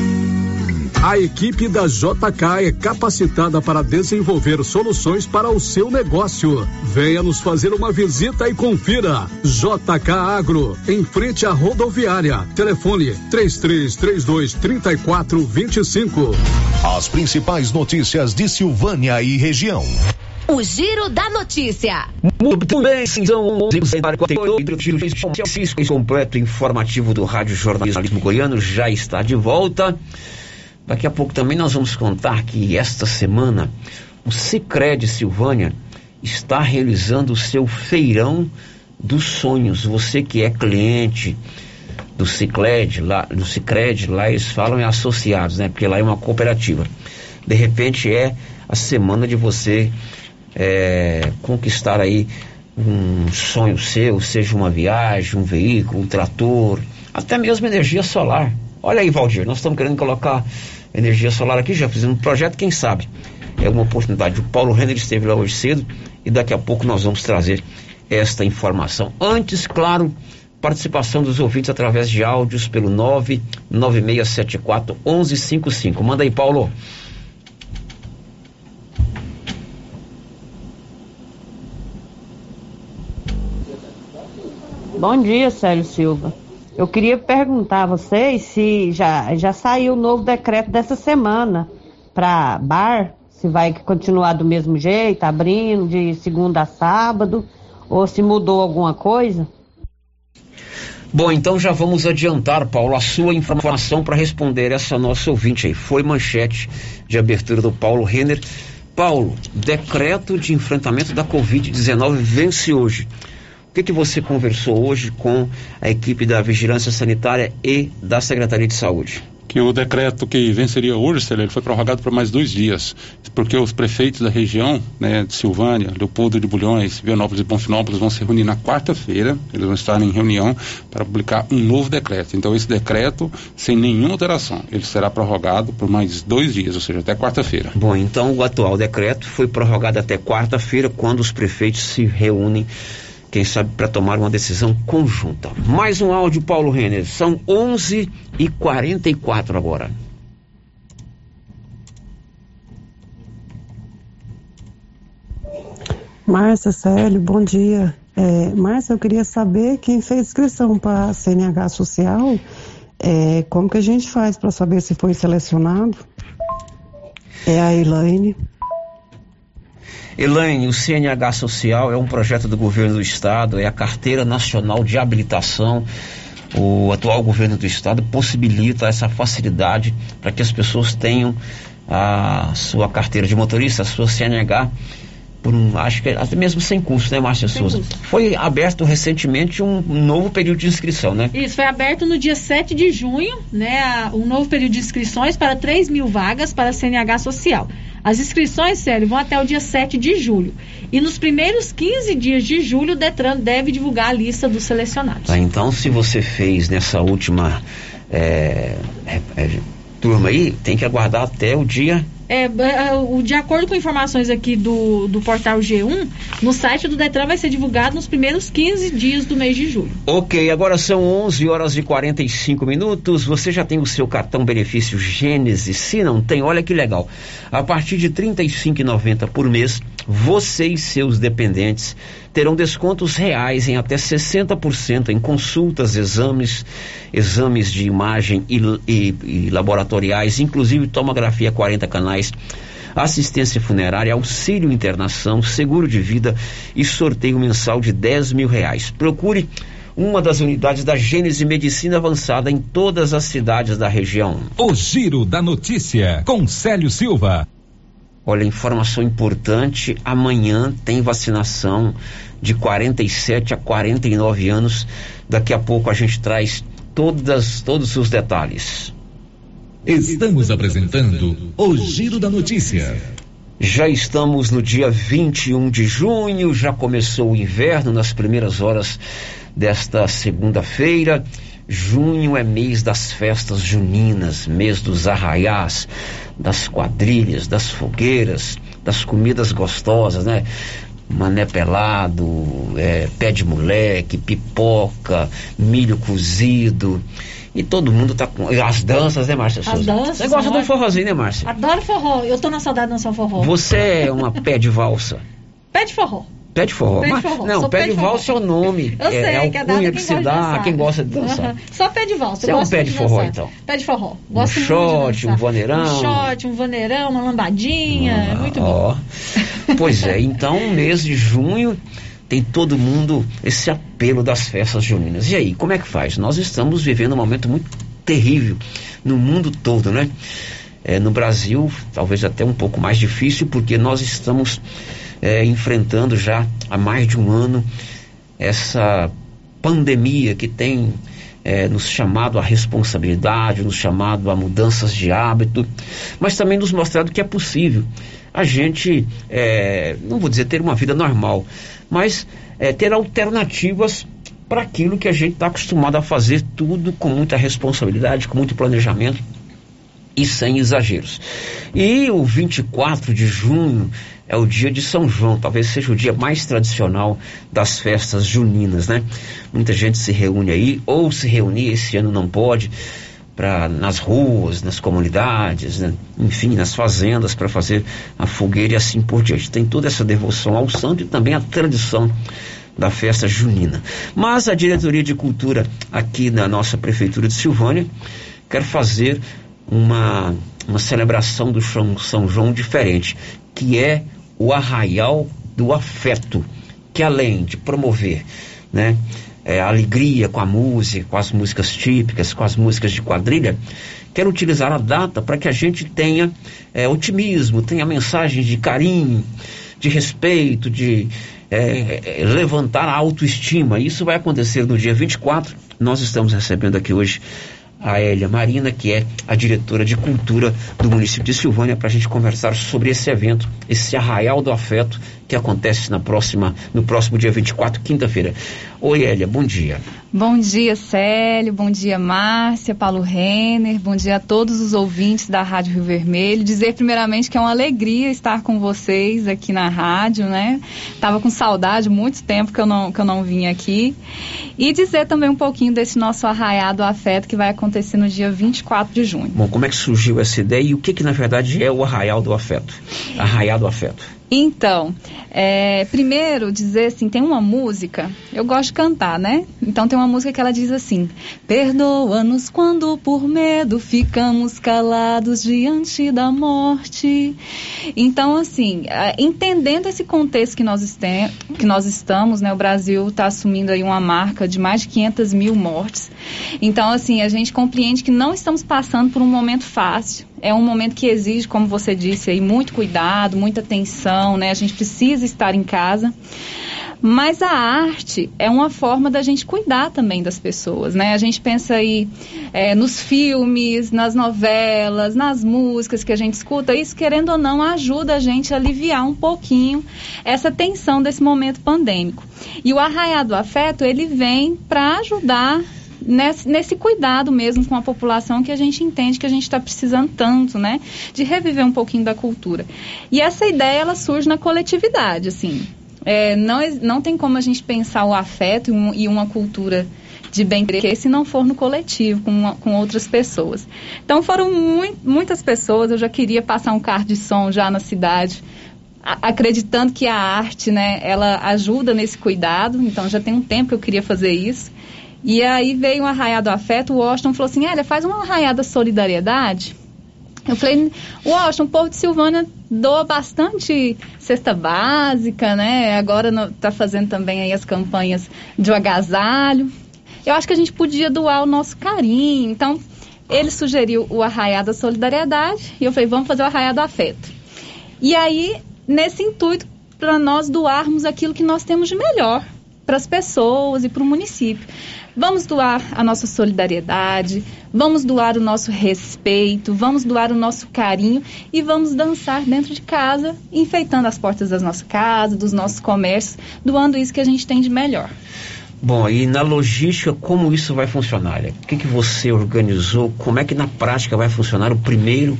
A equipe da JK é capacitada para desenvolver soluções para o seu negócio. Venha nos fazer uma visita e confira. JK Agro, em frente à rodoviária. Telefone 3332 3425. As principais notícias de Silvânia e região. O Giro da Notícia. Muito bem, são 11 completo informativo do Rádio Jornalismo Goiano já está de volta. Daqui a pouco também nós vamos contar que esta semana o Cicred Silvânia está realizando o seu feirão dos sonhos. Você que é cliente do Cicred, lá, do Cicred, lá eles falam em associados, né? Porque lá é uma cooperativa. De repente é a semana de você é, conquistar aí um sonho seu, seja uma viagem, um veículo, um trator, até mesmo energia solar. Olha aí, Valdir, nós estamos querendo colocar energia solar aqui, já fizemos um projeto, quem sabe? É uma oportunidade. O Paulo Renner esteve lá hoje cedo e daqui a pouco nós vamos trazer esta informação. Antes, claro, participação dos ouvintes através de áudios pelo 99674 1155. Manda aí, Paulo. Bom dia, Célio Silva. Eu queria perguntar a vocês se já, já saiu o novo decreto dessa semana para bar, se vai continuar do mesmo jeito, abrindo de segunda a sábado, ou se mudou alguma coisa. Bom, então já vamos adiantar, Paulo, a sua informação para responder essa nossa ouvinte aí. Foi manchete de abertura do Paulo Renner. Paulo, decreto de enfrentamento da Covid-19 vence hoje. O que, que você conversou hoje com a equipe da Vigilância Sanitária e da Secretaria de Saúde? que o decreto que venceria hoje, ele foi prorrogado por mais dois dias, porque os prefeitos da região, né, de Silvânia, Leopoldo de Bulhões, Vianópolis e Bonfinópolis vão se reunir na quarta-feira, eles vão estar em reunião para publicar um novo decreto. Então esse decreto, sem nenhuma alteração, ele será prorrogado por mais dois dias, ou seja, até quarta-feira. Bom, então o atual decreto foi prorrogado até quarta-feira, quando os prefeitos se reúnem quem sabe para tomar uma decisão conjunta. Mais um áudio, Paulo Renner. São 11 e 44 agora. Márcia Célio, bom dia. É, Márcia, eu queria saber quem fez inscrição para a CNH Social, é, como que a gente faz para saber se foi selecionado? É a Elaine. Elaine, o CNH Social é um projeto do governo do estado, é a carteira nacional de habilitação. O atual governo do estado possibilita essa facilidade para que as pessoas tenham a sua carteira de motorista, a sua CNH por um, acho que até mesmo sem custo, né, Márcia Souza? Custo. Foi aberto recentemente um novo período de inscrição, né? Isso, foi aberto no dia 7 de junho, né, um novo período de inscrições para 3 mil vagas para a CNH Social. As inscrições, sério, vão até o dia 7 de julho. E nos primeiros 15 dias de julho, o Detran deve divulgar a lista dos selecionados. Tá, então, se você fez nessa última é, é, é, turma aí, tem que aguardar até o dia é, de acordo com informações aqui do, do portal G1, no site do Detran vai ser divulgado nos primeiros 15 dias do mês de julho. Ok, agora são 11 horas e 45 minutos. Você já tem o seu cartão benefício Gênesis? Se não tem, olha que legal. A partir de R$ 35,90 por mês, você e seus dependentes terão descontos reais em até 60% em consultas, exames, exames de imagem e, e, e laboratoriais, inclusive tomografia 40 canais assistência funerária, auxílio internação, seguro de vida e sorteio mensal de 10 mil reais. Procure uma das unidades da Gênese Medicina Avançada em todas as cidades da região. O Giro da Notícia, com Silva. Olha, informação importante: amanhã tem vacinação de 47 a 49 anos. Daqui a pouco a gente traz todas, todos os detalhes. Estamos apresentando o Giro da Notícia. Já estamos no dia 21 de junho, já começou o inverno nas primeiras horas desta segunda-feira. Junho é mês das festas juninas, mês dos arraiás, das quadrilhas, das fogueiras, das comidas gostosas, né? Mané pelado, é, pé de moleque, pipoca, milho cozido. E todo mundo tá com. As danças, né, Márcia? As danças. Você gosta de um forrozinho, né, Márcia? Adoro forró. Eu tô na saudade de dançar forró. Você é uma pé de valsa? Pé de forró. Pé de forró. Pé de forró. Não, Sou pé, de valsa é o nome. Eu é, sei, é o que é cunha dada que quem se gosta de dá a quem gosta de dançar. Uhum. Só pé de valsa. Você é um pé de forró, dançar. então? Pé de forró. Um Gosto muito shot, de um vaneirão. Um shot, um vaneirão, uma lambadinha. Ah, muito bom. Ó. Pois é, então, mês de junho tem todo mundo esse apelo das festas juninas. E aí, como é que faz? Nós estamos vivendo um momento muito terrível no mundo todo, né? É, no Brasil, talvez até um pouco mais difícil, porque nós estamos é, enfrentando já há mais de um ano essa pandemia que tem é, nos chamado à responsabilidade, nos chamado a mudanças de hábito, mas também nos mostrado que é possível a gente, é, não vou dizer ter uma vida normal, mas é, ter alternativas para aquilo que a gente está acostumado a fazer tudo com muita responsabilidade, com muito planejamento e sem exageros. E o 24 de junho é o dia de São João, talvez seja o dia mais tradicional das festas juninas, né? Muita gente se reúne aí, ou se reunir, esse ano não pode, para nas ruas, nas comunidades, né? enfim, nas fazendas, para fazer a fogueira e assim por diante. Tem toda essa devoção ao santo e também a tradição da festa junina. Mas a diretoria de cultura aqui na nossa prefeitura de Silvânia quer fazer uma, uma celebração do São João diferente, que é o arraial do afeto, que além de promover, né, é, alegria com a música, com as músicas típicas, com as músicas de quadrilha, quer utilizar a data para que a gente tenha é, otimismo, tenha mensagens de carinho, de respeito, de é levantar a autoestima. Isso vai acontecer no dia 24. Nós estamos recebendo aqui hoje a Elia Marina, que é a diretora de cultura do município de Silvânia, para a gente conversar sobre esse evento, esse arraial do afeto que acontece na próxima, no próximo dia 24, quinta-feira. Oi, Elia, bom dia. Bom dia, Célio, bom dia, Márcia, Paulo Renner, bom dia a todos os ouvintes da Rádio Rio Vermelho. Dizer primeiramente que é uma alegria estar com vocês aqui na rádio, né? Tava com saudade, muito tempo que eu não, que eu não vim aqui. E dizer também um pouquinho desse nosso arraiado afeto que vai acontecer no dia 24 de junho. Bom, como é que surgiu essa ideia e o que que na verdade é o arraial do afeto? Arraial do afeto. Então, é, primeiro dizer assim, tem uma música, eu gosto de cantar, né? Então tem uma música que ela diz assim: Perdoa-nos quando por medo ficamos calados diante da morte. Então, assim, é, entendendo esse contexto que nós, este, que nós estamos, né? O Brasil está assumindo aí uma marca de mais de 500 mil mortes. Então, assim, a gente compreende que não estamos passando por um momento fácil. É um momento que exige, como você disse aí, muito cuidado, muita atenção, né? A gente precisa estar em casa. Mas a arte é uma forma da gente cuidar também das pessoas, né? A gente pensa aí é, nos filmes, nas novelas, nas músicas que a gente escuta. Isso, querendo ou não, ajuda a gente a aliviar um pouquinho essa tensão desse momento pandêmico. E o Arraiado Afeto, ele vem para ajudar nesse, nesse cuidado mesmo com a população que a gente entende que a gente está precisando tanto, né? De reviver um pouquinho da cultura. E essa ideia, ela surge na coletividade, assim. É, não, não tem como a gente pensar o afeto e, um, e uma cultura de bem querer se não for no coletivo, com, uma, com outras pessoas. Então foram muitas pessoas, eu já queria passar um carro de som já na cidade, acreditando que a arte, né, ela ajuda nesse cuidado, então já tem um tempo que eu queria fazer isso. E aí veio um arraiado afeto, o Washington falou assim, Elia, faz uma arraiada solidariedade. Eu falei, Washington, o povo de Silvânia doa bastante cesta básica, né? Agora está fazendo também aí as campanhas de agasalho. Eu acho que a gente podia doar o nosso carinho. Então, ele sugeriu o arraiado solidariedade e eu falei, vamos fazer o arraiado afeto. E aí, nesse intuito, para nós doarmos aquilo que nós temos de melhor para as pessoas e para o município. Vamos doar a nossa solidariedade, vamos doar o nosso respeito, vamos doar o nosso carinho e vamos dançar dentro de casa, enfeitando as portas das nossas casas, dos nossos comércios, doando isso que a gente tem de melhor. Bom, e na logística, como isso vai funcionar? O que, que você organizou? Como é que na prática vai funcionar o primeiro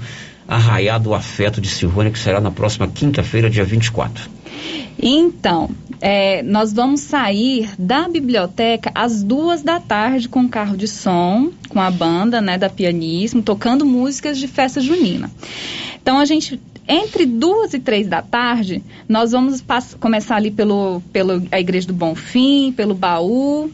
arraiado do afeto de Silvânia, que será na próxima quinta-feira, dia 24? Então, é, nós vamos sair da biblioteca às duas da tarde com carro de som, com a banda né, da pianismo, tocando músicas de festa junina. Então a gente entre duas e três da tarde, nós vamos começar ali pelo, pelo a Igreja do Bonfim, pelo Baú,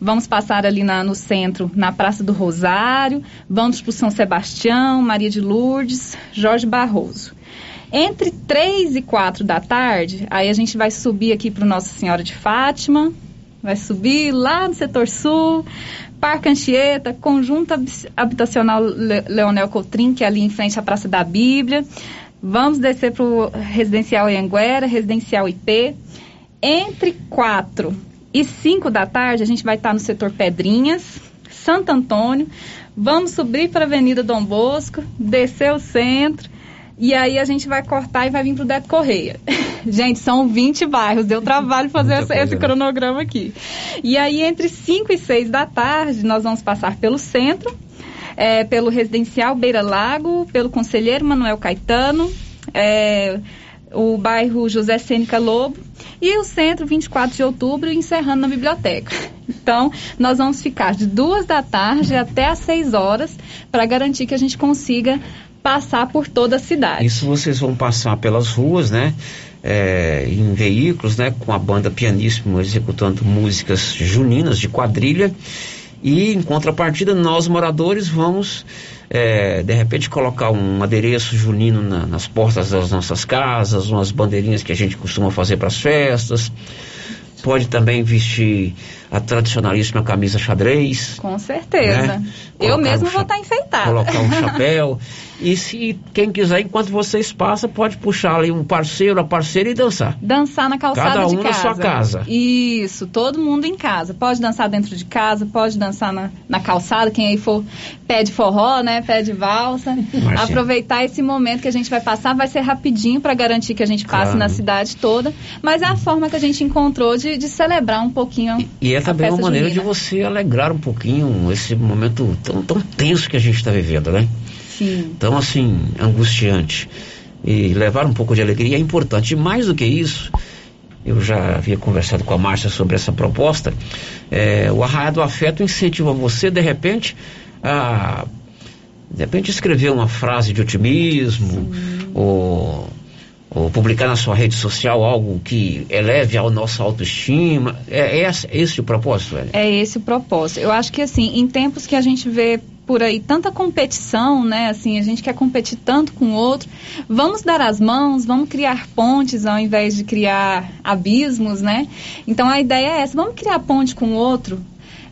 vamos passar ali na, no centro, na Praça do Rosário, vamos para o São Sebastião, Maria de Lourdes, Jorge Barroso. Entre 3 e 4 da tarde, aí a gente vai subir aqui para Nossa Senhora de Fátima, vai subir lá no setor sul, Parque Anchieta, Conjunto Habitacional Leonel Coutrin, que é ali em frente à Praça da Bíblia. Vamos descer para o Residencial Anguera, Residencial IP. Entre 4 e 5 da tarde, a gente vai estar no setor Pedrinhas, Santo Antônio. Vamos subir para a Avenida Dom Bosco, descer o centro e aí a gente vai cortar e vai vir pro Deto Correia. gente, são 20 bairros, deu trabalho fazer esse, esse, né? cronograma aqui. E aí entre 5 e 6 da tarde nós vamos passar pelo centro, é, pelo residencial Beira Lago, pelo Conselheiro Manuel Caetano, é, o bairro José Sênica Lobo e o centro 24 de outubro encerrando na biblioteca. Então, nós vamos ficar de duas da tarde até às 6 horas para garantir que a gente consiga passar por toda a cidade. Isso vocês vão passar pelas ruas, né? É, em veículos, né? Com a banda pianíssimo executando músicas juninas de quadrilha. E em contrapartida, nós moradores vamos é, de repente colocar um adereço junino na, nas portas das nossas casas, umas bandeirinhas que a gente costuma fazer para as festas. Pode também vestir a tradicionalíssima camisa xadrez. Com certeza. Né? Eu mesmo um vou estar tá enfeitada. Colocar um chapéu. E se quem quiser, enquanto vocês passam, pode puxar ali um parceiro, a parceira e dançar. Dançar na calçada Cada um de casa. na sua casa. Isso, todo mundo em casa. Pode dançar dentro de casa, pode dançar na, na calçada, quem aí for pede forró, né? Pede valsa. Marcinha. Aproveitar esse momento que a gente vai passar, vai ser rapidinho para garantir que a gente passe claro. na cidade toda. Mas é a forma que a gente encontrou de, de celebrar um pouquinho. E, e é também uma maneira junina. de você alegrar um pouquinho esse momento tão, tão tenso que a gente está vivendo, né? Sim. Tão assim, angustiante. E levar um pouco de alegria é importante. E mais do que isso, eu já havia conversado com a Márcia sobre essa proposta. É, o Arraiado do Afeto incentiva você, de repente, a de repente escrever uma frase de otimismo, Sim. ou ou publicar na sua rede social algo que eleve a nossa autoestima. É, é esse, o propósito, velho? É esse o propósito. Eu acho que assim, em tempos que a gente vê por aí tanta competição, né? Assim, a gente quer competir tanto com o outro. Vamos dar as mãos, vamos criar pontes ao invés de criar abismos, né? Então a ideia é essa, vamos criar ponte com o outro,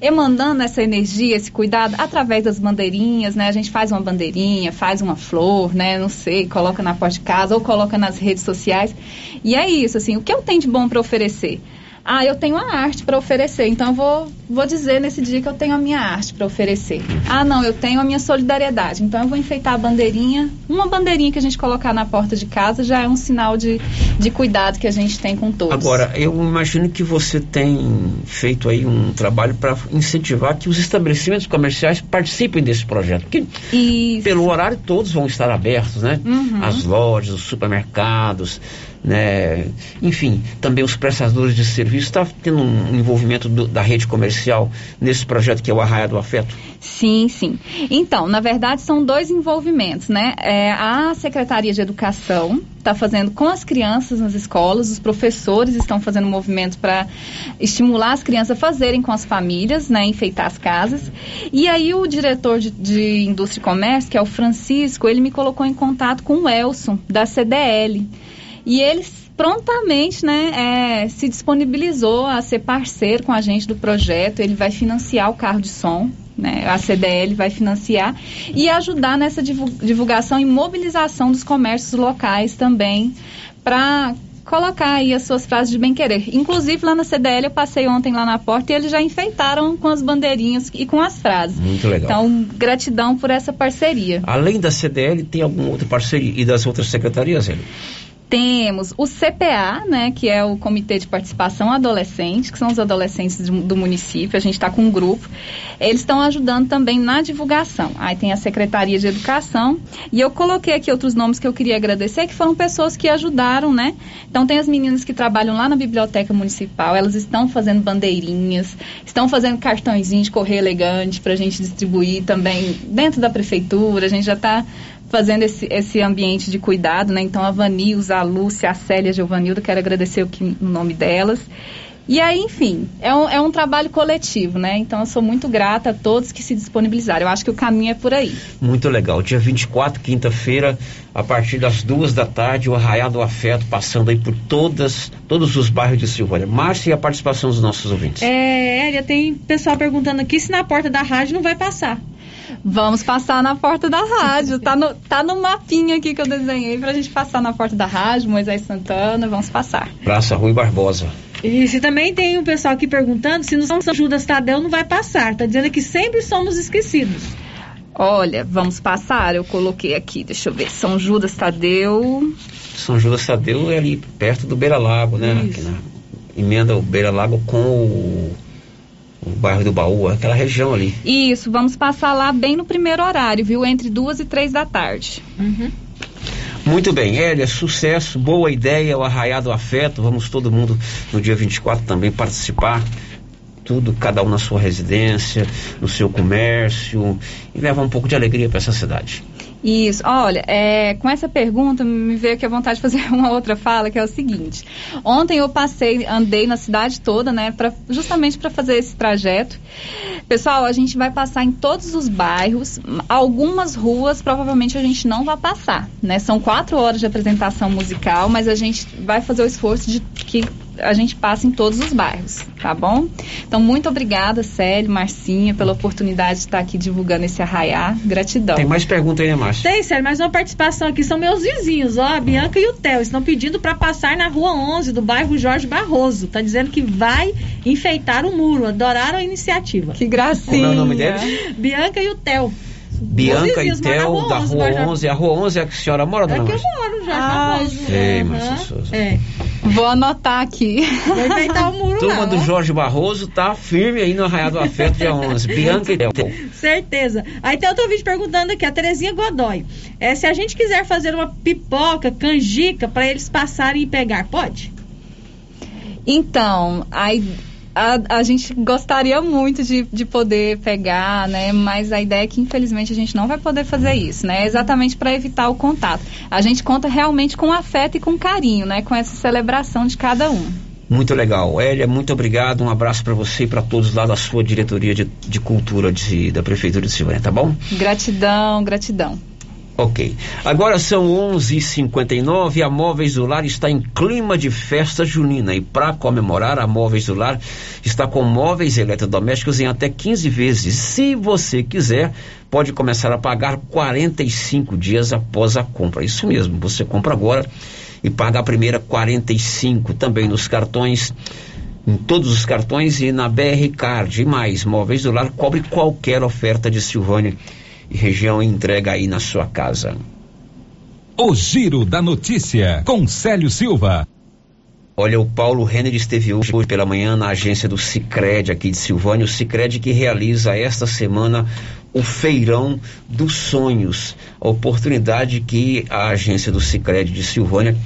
emandando essa energia, esse cuidado através das bandeirinhas, né? A gente faz uma bandeirinha, faz uma flor, né? Não sei, coloca na porta de casa ou coloca nas redes sociais. E é isso, assim, o que eu tenho de bom para oferecer? Ah, eu tenho a arte para oferecer, então eu vou, vou dizer nesse dia que eu tenho a minha arte para oferecer. Ah, não, eu tenho a minha solidariedade, então eu vou enfeitar a bandeirinha. Uma bandeirinha que a gente colocar na porta de casa já é um sinal de, de cuidado que a gente tem com todos. Agora, eu imagino que você tem feito aí um trabalho para incentivar que os estabelecimentos comerciais participem desse projeto. Porque Isso. pelo horário todos vão estar abertos, né? Uhum. As lojas, os supermercados, né? Enfim, também os prestadores de serviço. Está tendo um envolvimento do- da rede comercial nesse projeto que é o Arraia do Afeto? Sim, sim. Então, na verdade, são dois envolvimentos, né? É, a Secretaria de Educação está fazendo com as crianças nas escolas, os professores estão fazendo um movimento para estimular as crianças a fazerem com as famílias, né? Enfeitar as casas. E aí o diretor de, de Indústria e Comércio, que é o Francisco, ele me colocou em contato com o Elson, da CDL. E eles prontamente né, é, se disponibilizou a ser parceiro com a gente do projeto. Ele vai financiar o carro de som, né, a CDL vai financiar e ajudar nessa divu- divulgação e mobilização dos comércios locais também para colocar aí as suas frases de bem-querer. Inclusive lá na CDL eu passei ontem lá na porta e eles já enfeitaram com as bandeirinhas e com as frases. Muito legal. Então, gratidão por essa parceria. Além da CDL, tem alguma outra parceria e das outras secretarias, Hélio? Temos o CPA, né, que é o Comitê de Participação Adolescente, que são os adolescentes do, município. A gente está com um grupo. Eles estão ajudando também na divulgação. Aí tem a Secretaria de Educação. E eu coloquei aqui outros nomes que eu queria agradecer, que foram pessoas que ajudaram, né? Então tem as meninas que trabalham lá na Biblioteca Municipal. Elas estão fazendo bandeirinhas, estão fazendo cartõezinhos de correio elegante para a gente distribuir também dentro da prefeitura. A gente já está fazendo esse, esse ambiente de cuidado, né? Então a Vanilza, a Lúcia, a Célia, a Giovanilda, quero agradecer o, que, o nome delas. E aí, enfim, é um, é um trabalho coletivo, né? Então eu sou muito grata a todos que se disponibilizaram. Eu acho que o caminho é por aí. Muito legal. Dia 24, quinta-feira, a partir das duas da tarde, o Arraial do Afeto, passando aí por todas, todos os bairros de Silvânia. Márcia e a participação dos nossos ouvintes. É, Elia, tem pessoal perguntando aqui se na porta da rádio não vai passar. Vamos passar na porta da rádio. Tá no, tá no mapinha aqui que eu desenhei pra gente passar na porta da rádio, Moisés Santana, vamos passar. Praça Rui Barbosa. E se também tem um pessoal aqui perguntando se no São Judas Tadeu não vai passar. Tá dizendo que sempre somos esquecidos. Olha, vamos passar. Eu coloquei aqui, deixa eu ver. São Judas Tadeu. São Judas Tadeu é ali perto do Beira Lago, né? Aqui na- emenda o Beira Lago com o, o bairro do Baú, aquela região ali. Isso, vamos passar lá bem no primeiro horário, viu? Entre duas e três da tarde. Muito bem, Hélia, sucesso, boa ideia, o Arraiado do Afeto. Vamos todo mundo no dia 24 também participar. Tudo, cada um na sua residência, no seu comércio, e levar um pouco de alegria para essa cidade. Isso, olha, é, com essa pergunta me veio aqui a vontade de fazer uma outra fala, que é o seguinte. Ontem eu passei, andei na cidade toda, né, pra, justamente para fazer esse trajeto. Pessoal, a gente vai passar em todos os bairros, algumas ruas provavelmente a gente não vai passar, né? São quatro horas de apresentação musical, mas a gente vai fazer o esforço de que a gente passe em todos os bairros, tá bom? Então, muito obrigada, Célio, Marcinha, pela oportunidade de estar aqui divulgando esse arraiá. Gratidão. Tem mais pergunta aí, né, Márcia? Tem, sério, mais uma participação aqui. São meus vizinhos, ó, a Bianca e o Theo. Estão pedindo para passar na rua 11 do bairro Jorge Barroso. Tá dizendo que vai enfeitar o muro. Adoraram a iniciativa. Que Como é o nome deles? Bianca e o Theo. Bianca e Theo, na da Rua 11, Rua Jorge 11. A Rua 11 é a que a senhora mora, dona Aqui eu Márcia? moro, Jorge Ah, Barroso. Sei, Aham. Márcia Souza. É. Vou anotar aqui. Vai enfeitar o muro Turma lá. do. Jorge Barroso tá firme aí no Arraiado do Afeto, dia 11. Bianca e Theo. Certeza. Aí tem outro vídeo perguntando aqui, a Terezinha Godoy. É, se a gente quiser fazer uma pipoca, canjica, para eles passarem e pegar, pode? Então, aí A, a gente gostaria muito de, de poder pegar, né? Mas a ideia é que infelizmente a gente não vai poder fazer isso, né? Exatamente para evitar o contato. A gente conta realmente com afeto e com carinho, né? Com essa celebração de cada um. Muito legal. Hélia, muito obrigado. Um abraço para você e para todos lá da sua diretoria de, de cultura de, da Prefeitura de Silvânia, tá bom? Gratidão, gratidão. Ok. Agora são 11h59 a Móveis do Lar está em clima de festa junina e para comemorar, a Móveis do Lar está com móveis eletrodomésticos em até 15 vezes. Se você quiser, pode começar a pagar 45 dias após a compra. Isso mesmo, você compra agora e paga a primeira 45 também nos cartões em todos os cartões e na BR Card e mais. Móveis do Lar cobre qualquer oferta de Silvânia e região entrega aí na sua casa. O Giro da Notícia, com Célio Silva. Olha, o Paulo Renner esteve hoje pela manhã na agência do Cicred aqui de Silvânia, o Cicred que realiza esta semana o Feirão dos Sonhos, a oportunidade que a agência do Cicred de Silvânia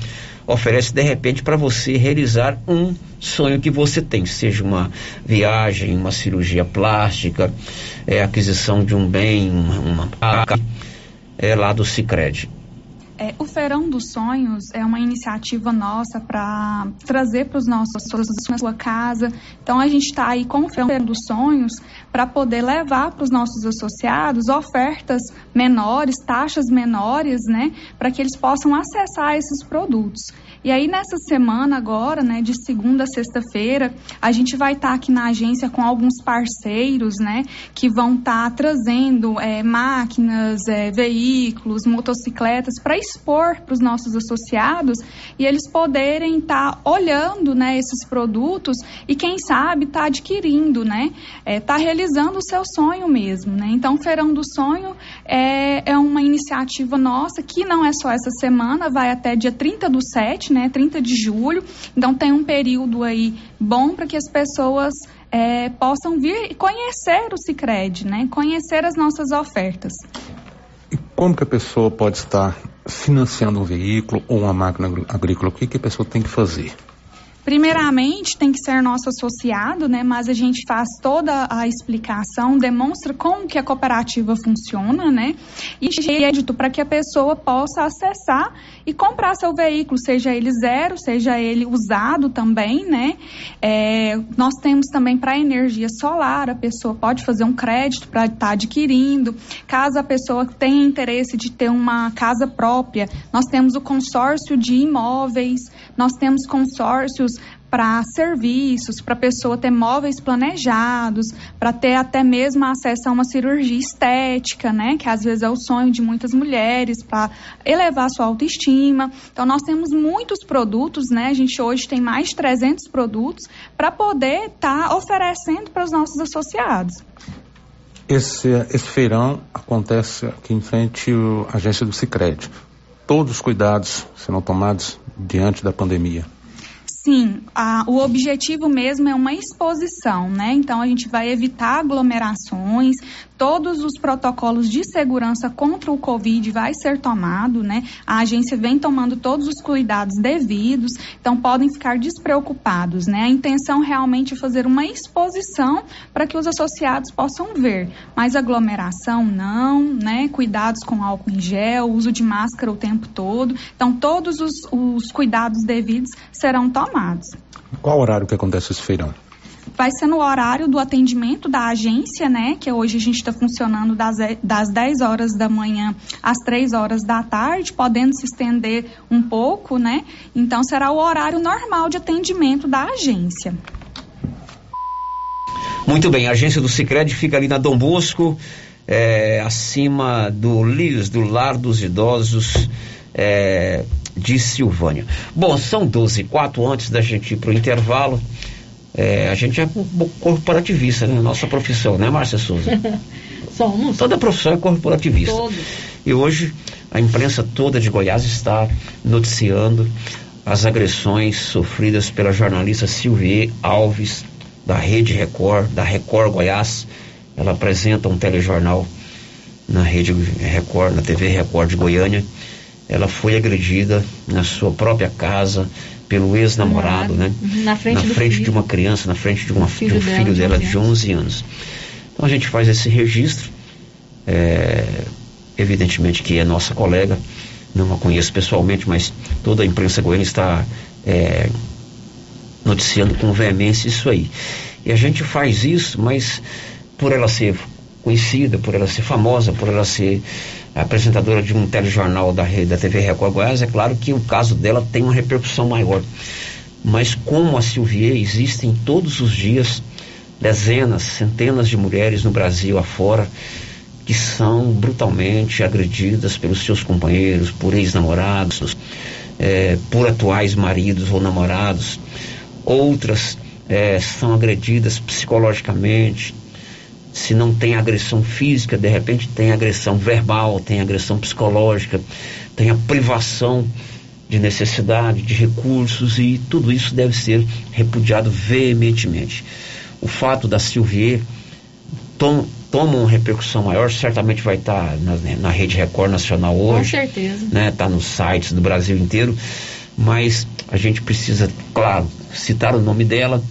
oferece de repente para você realizar um sonho que você tem, seja uma viagem, uma cirurgia plástica, é, aquisição de um bem, uma, uma é lá do Cicred. É, o Feirão dos Sonhos é uma iniciativa nossa para trazer para os nossos na sua casa. Então a gente está aí com o Feirão dos Sonhos para poder levar para os nossos associados ofertas menores, taxas menores, né, para que eles possam acessar esses produtos. E aí nessa semana agora, né, de segunda a sexta-feira, a gente vai estar tá aqui na agência com alguns parceiros, né, que vão estar tá trazendo é, máquinas, é, veículos, motocicletas para expor para os nossos associados e eles poderem estar tá olhando, né, esses produtos e quem sabe tá adquirindo, né, é, tá realizando o seu sonho mesmo, né. Então, Feirão do Sonho é, é uma iniciativa nossa que não é só essa semana, vai até dia 30 do 7, né, 30 de julho. Então tem um período aí bom para que as pessoas é, possam vir e conhecer o Cicred, né, conhecer as nossas ofertas. E como que a pessoa pode estar financiando um veículo ou uma máquina agrícola? O que, que a pessoa tem que fazer? Primeiramente, tem que ser nosso associado, né? Mas a gente faz toda a explicação, demonstra como que a cooperativa funciona, né? E crédito para que a pessoa possa acessar e comprar seu veículo, seja ele zero, seja ele usado também, né? É, nós temos também para energia solar, a pessoa pode fazer um crédito para estar tá adquirindo. Caso a pessoa tenha interesse de ter uma casa própria, nós temos o consórcio de imóveis, nós temos consórcios para serviços, para a pessoa ter móveis planejados, para ter até mesmo acesso a uma cirurgia estética, né? Que às vezes é o sonho de muitas mulheres, para elevar sua autoestima. Então, nós temos muitos produtos, né? A gente hoje tem mais de 300 produtos para poder estar tá oferecendo para os nossos associados. Esse, esse feirão acontece aqui em frente à agência do Cicred. Todos os cuidados serão tomados diante da pandemia. Sim, a, o objetivo mesmo é uma exposição, né? Então a gente vai evitar aglomerações, todos os protocolos de segurança contra o Covid vai ser tomado, né? A agência vem tomando todos os cuidados devidos, então podem ficar despreocupados, né? A intenção realmente é fazer uma exposição para que os associados possam ver, mas aglomeração não, né? Cuidados com álcool em gel, uso de máscara o tempo todo, então todos os, os cuidados devidos serão tomados. Qual horário que acontece esse feirão? Vai ser no horário do atendimento da agência, né? Que hoje a gente está funcionando das, das 10 horas da manhã às 3 horas da tarde, podendo se estender um pouco, né? Então será o horário normal de atendimento da agência. Muito bem, a agência do Cicred fica ali na Dom Bosco, é, acima do LIS, do Lar dos Idosos. É, de Silvânia. Bom, são 12 e 4 antes da gente ir para o intervalo. É, a gente é corporativista, né? Nossa profissão, né, Márcia Souza? Somos. Toda profissão é corporativista. Todos. E hoje a imprensa toda de Goiás está noticiando as agressões sofridas pela jornalista Silvie Alves, da Rede Record, da Record Goiás. Ela apresenta um telejornal na Rede Record, na TV Record de Goiânia. Ela foi agredida na sua própria casa pelo ex-namorado, né? Na frente, na frente de uma criança, na frente de, uma, de um filho dela de 11 anos. Então a gente faz esse registro. É, evidentemente que é nossa colega, não a conheço pessoalmente, mas toda a imprensa goiana está é, noticiando com veemência isso aí. E a gente faz isso, mas por ela ser conhecida, por ela ser famosa, por ela ser apresentadora de um telejornal da, da TV Record Goiás, é claro que o caso dela tem uma repercussão maior. Mas como a Silvia, existem todos os dias dezenas, centenas de mulheres no Brasil afora que são brutalmente agredidas pelos seus companheiros, por ex-namorados, é, por atuais maridos ou namorados. Outras é, são agredidas psicologicamente. Se não tem agressão física, de repente tem agressão verbal, tem agressão psicológica, tem a privação de necessidade, de recursos e tudo isso deve ser repudiado veementemente. O fato da Silvier tom, toma uma repercussão maior, certamente vai estar na, na Rede Record Nacional hoje. Com certeza. Né? Está nos sites do Brasil inteiro. Mas a gente precisa, claro, citar o nome dela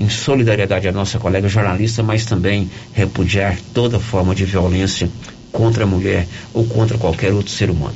em solidariedade à nossa colega jornalista, mas também repudiar toda forma de violência contra a mulher ou contra qualquer outro ser humano.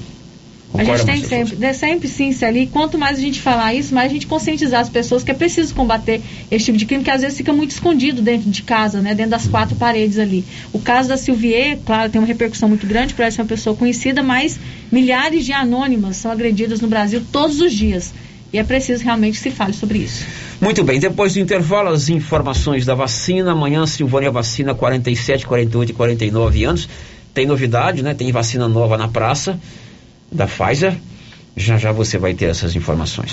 Concorda, a gente tem sempre, de, sempre sim, Celi. Quanto mais a gente falar isso, mais a gente conscientizar as pessoas que é preciso combater esse tipo de crime, que às vezes fica muito escondido dentro de casa, né? Dentro das quatro paredes ali. O caso da Silvier, claro, tem uma repercussão muito grande, parece uma pessoa conhecida, mas milhares de anônimas são agredidas no Brasil todos os dias. E é preciso realmente que se fale sobre isso. Muito bem, depois do intervalo, as informações da vacina. Amanhã, Silvânia vacina 47, 48 e 49 anos. Tem novidade, né? Tem vacina nova na praça da Pfizer. Já já você vai ter essas informações.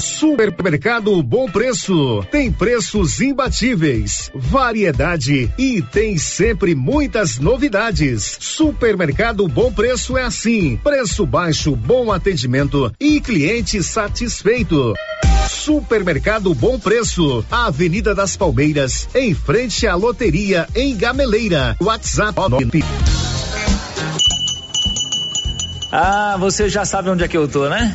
Supermercado Bom Preço. Tem preços imbatíveis, variedade e tem sempre muitas novidades. Supermercado Bom Preço é assim: preço baixo, bom atendimento e cliente satisfeito. Supermercado Bom Preço, Avenida das Palmeiras, em frente à loteria em Gameleira. WhatsApp 9. Ah, você já sabe onde é que eu tô, né?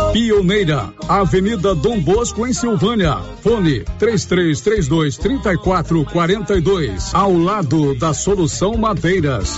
Pioneira, Avenida Dom Bosco, em Silvânia. Fone 3332 3442. Ao lado da Solução Madeiras.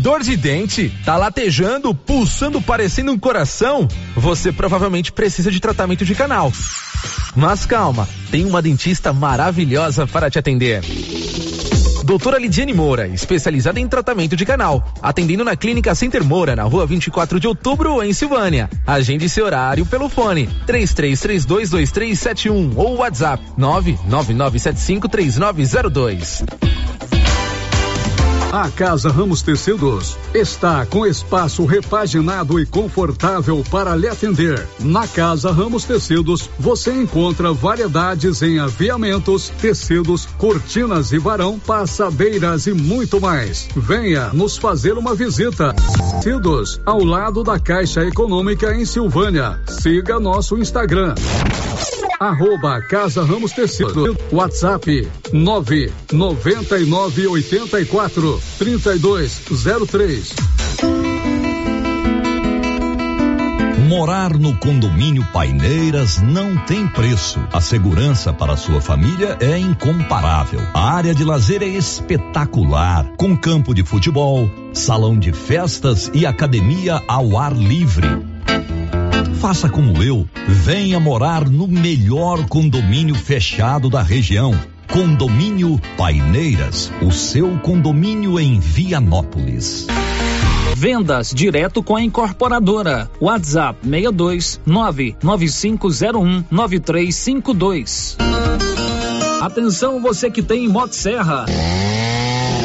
Dor de dente? Tá latejando, pulsando, parecendo um coração? Você provavelmente precisa de tratamento de canal. Mas calma, tem uma dentista maravilhosa para te atender. Doutora Lidiane Moura, especializada em tratamento de canal, atendendo na Clínica Center Moura, na rua 24 de outubro, em Silvânia. Agende seu horário pelo fone 33322371 ou WhatsApp 999753902. A Casa Ramos Tecidos está com espaço repaginado e confortável para lhe atender. Na Casa Ramos Tecidos, você encontra variedades em aviamentos, tecidos, cortinas e varão, passadeiras e muito mais. Venha nos fazer uma visita. Tecidos, ao lado da Caixa Econômica em Silvânia. Siga nosso Instagram. Arroba Casa Ramos Tecido. WhatsApp 99984 3203. Morar no condomínio Paineiras não tem preço. A segurança para sua família é incomparável. A área de lazer é espetacular, com campo de futebol, salão de festas e academia ao ar livre. Faça como eu, venha morar no melhor condomínio fechado da região. Condomínio Paineiras, o seu condomínio em Vianópolis. Vendas direto com a incorporadora. WhatsApp 62 99501 9352. Atenção você que tem Motosserra.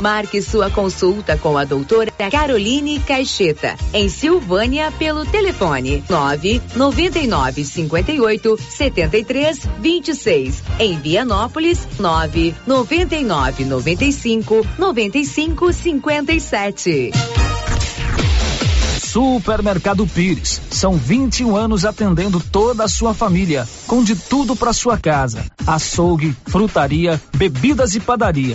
Marque sua consulta com a doutora Caroline Caixeta, em Silvânia, pelo telefone 9 99 58 73 26. Em Vianópolis, 9 99 95 95 57. Supermercado Pires. São 21 anos atendendo toda a sua família, com de tudo para sua casa: açougue, frutaria, bebidas e padaria.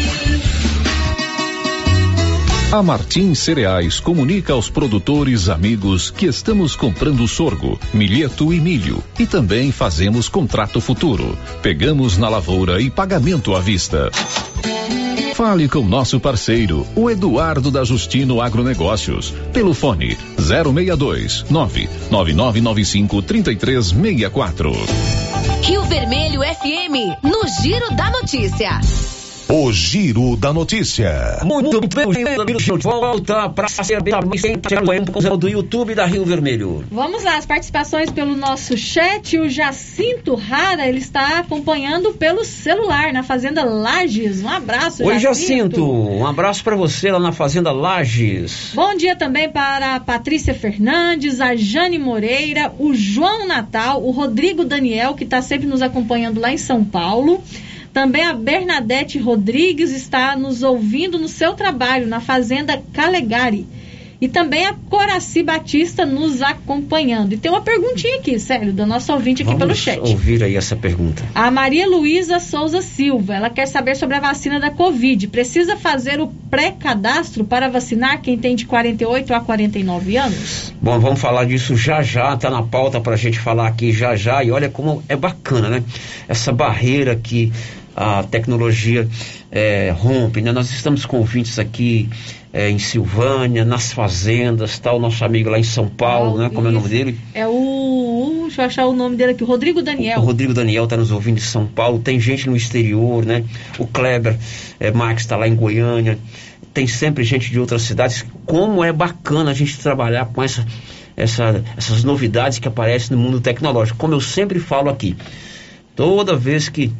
A Martins Cereais comunica aos produtores amigos que estamos comprando sorgo, milheto e milho e também fazemos contrato futuro. Pegamos na lavoura e pagamento à vista. Fale com nosso parceiro, o Eduardo da Justino Agronegócios, pelo fone 062 99995 3364. Rio Vermelho FM, no Giro da Notícia. O Giro da Notícia. Muito bem, amigos, volta para ser do YouTube da Rio Vermelho. Vamos lá, as participações pelo nosso chat. O Jacinto Rara, ele está acompanhando pelo celular na Fazenda Lages. Um abraço, Oi, Jacinto. Jacinto. Um abraço para você lá na Fazenda Lages. Bom dia também para a Patrícia Fernandes, a Jane Moreira, o João Natal, o Rodrigo Daniel, que está sempre nos acompanhando lá em São Paulo. Também a Bernadette Rodrigues está nos ouvindo no seu trabalho na Fazenda Calegari. E também a Coraci Batista nos acompanhando. E tem uma perguntinha aqui, sério, da nossa ouvinte aqui Vamos pelo chat. ouvir aí essa pergunta. A Maria Luísa Souza Silva, ela quer saber sobre a vacina da Covid. Precisa fazer o pré-cadastro para vacinar quem tem de 48 a 49 anos? Bom, vamos falar disso já já, tá na pauta pra gente falar aqui já já. E olha como é bacana, né? Essa barreira que a tecnologia é, rompe, né? Nós estamos com ouvintes aqui é, em Silvânia, nas fazendas, tal, nosso amigo lá em São Paulo, né? Como é o nome dele? É o. Deixa eu achar o nome dele aqui, o Rodrigo Daniel. O Rodrigo Daniel está nos ouvindo em São Paulo, tem gente no exterior, né? O Kleber é, Marques está lá em Goiânia, tem sempre gente de outras cidades. Como é bacana a gente trabalhar com essa, essa, essas novidades que aparecem no mundo tecnológico. Como eu sempre falo aqui, toda vez que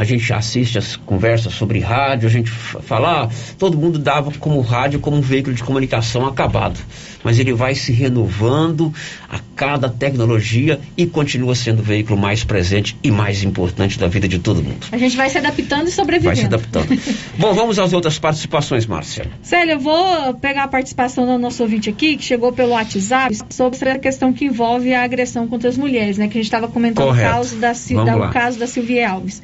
a gente assiste as conversas sobre rádio, a gente fala, ah, todo mundo dava como rádio como um veículo de comunicação acabado. Mas ele vai se renovando a cada tecnologia e continua sendo o veículo mais presente e mais importante da vida de todo mundo. A gente vai se adaptando e sobrevivendo. Vai se adaptando. Bom, vamos às outras participações, Márcia. Célia, eu vou pegar a participação do nosso ouvinte aqui, que chegou pelo WhatsApp, sobre a questão que envolve a agressão contra as mulheres, né? Que a gente estava comentando o caso da, da, o caso da Silvia Alves.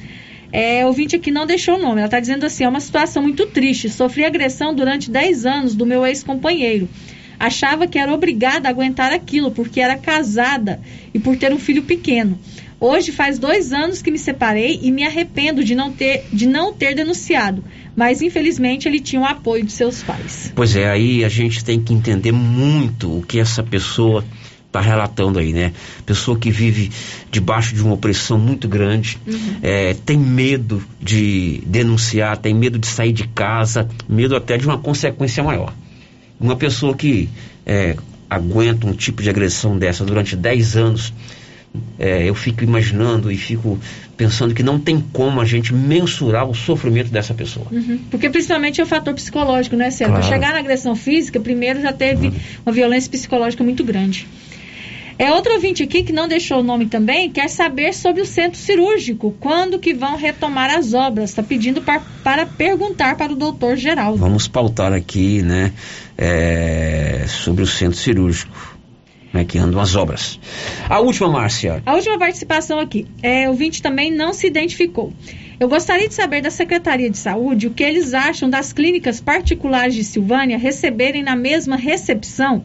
É, ouvinte aqui não deixou o nome. Ela está dizendo assim: é uma situação muito triste. Sofri agressão durante 10 anos do meu ex-companheiro. Achava que era obrigada a aguentar aquilo porque era casada e por ter um filho pequeno. Hoje faz dois anos que me separei e me arrependo de não ter, de não ter denunciado. Mas infelizmente ele tinha o apoio de seus pais. Pois é, aí a gente tem que entender muito o que essa pessoa está relatando aí, né? Pessoa que vive debaixo de uma opressão muito grande, uhum. é, tem medo de denunciar, tem medo de sair de casa, medo até de uma consequência maior. Uma pessoa que é, aguenta um tipo de agressão dessa durante 10 anos, é, eu fico imaginando e fico pensando que não tem como a gente mensurar o sofrimento dessa pessoa. Uhum. Porque principalmente é o fator psicológico, né, Sérgio? Claro. Para chegar na agressão física, primeiro já teve uhum. uma violência psicológica muito grande. É outro ouvinte aqui que não deixou o nome também, quer saber sobre o centro cirúrgico, quando que vão retomar as obras. Está pedindo para, para perguntar para o doutor Geraldo. Vamos pautar aqui, né, é, sobre o centro cirúrgico. Como é que andam as obras. A última, Márcia. A última participação aqui. É, o ouvinte também não se identificou. Eu gostaria de saber da Secretaria de Saúde o que eles acham das clínicas particulares de Silvânia receberem na mesma recepção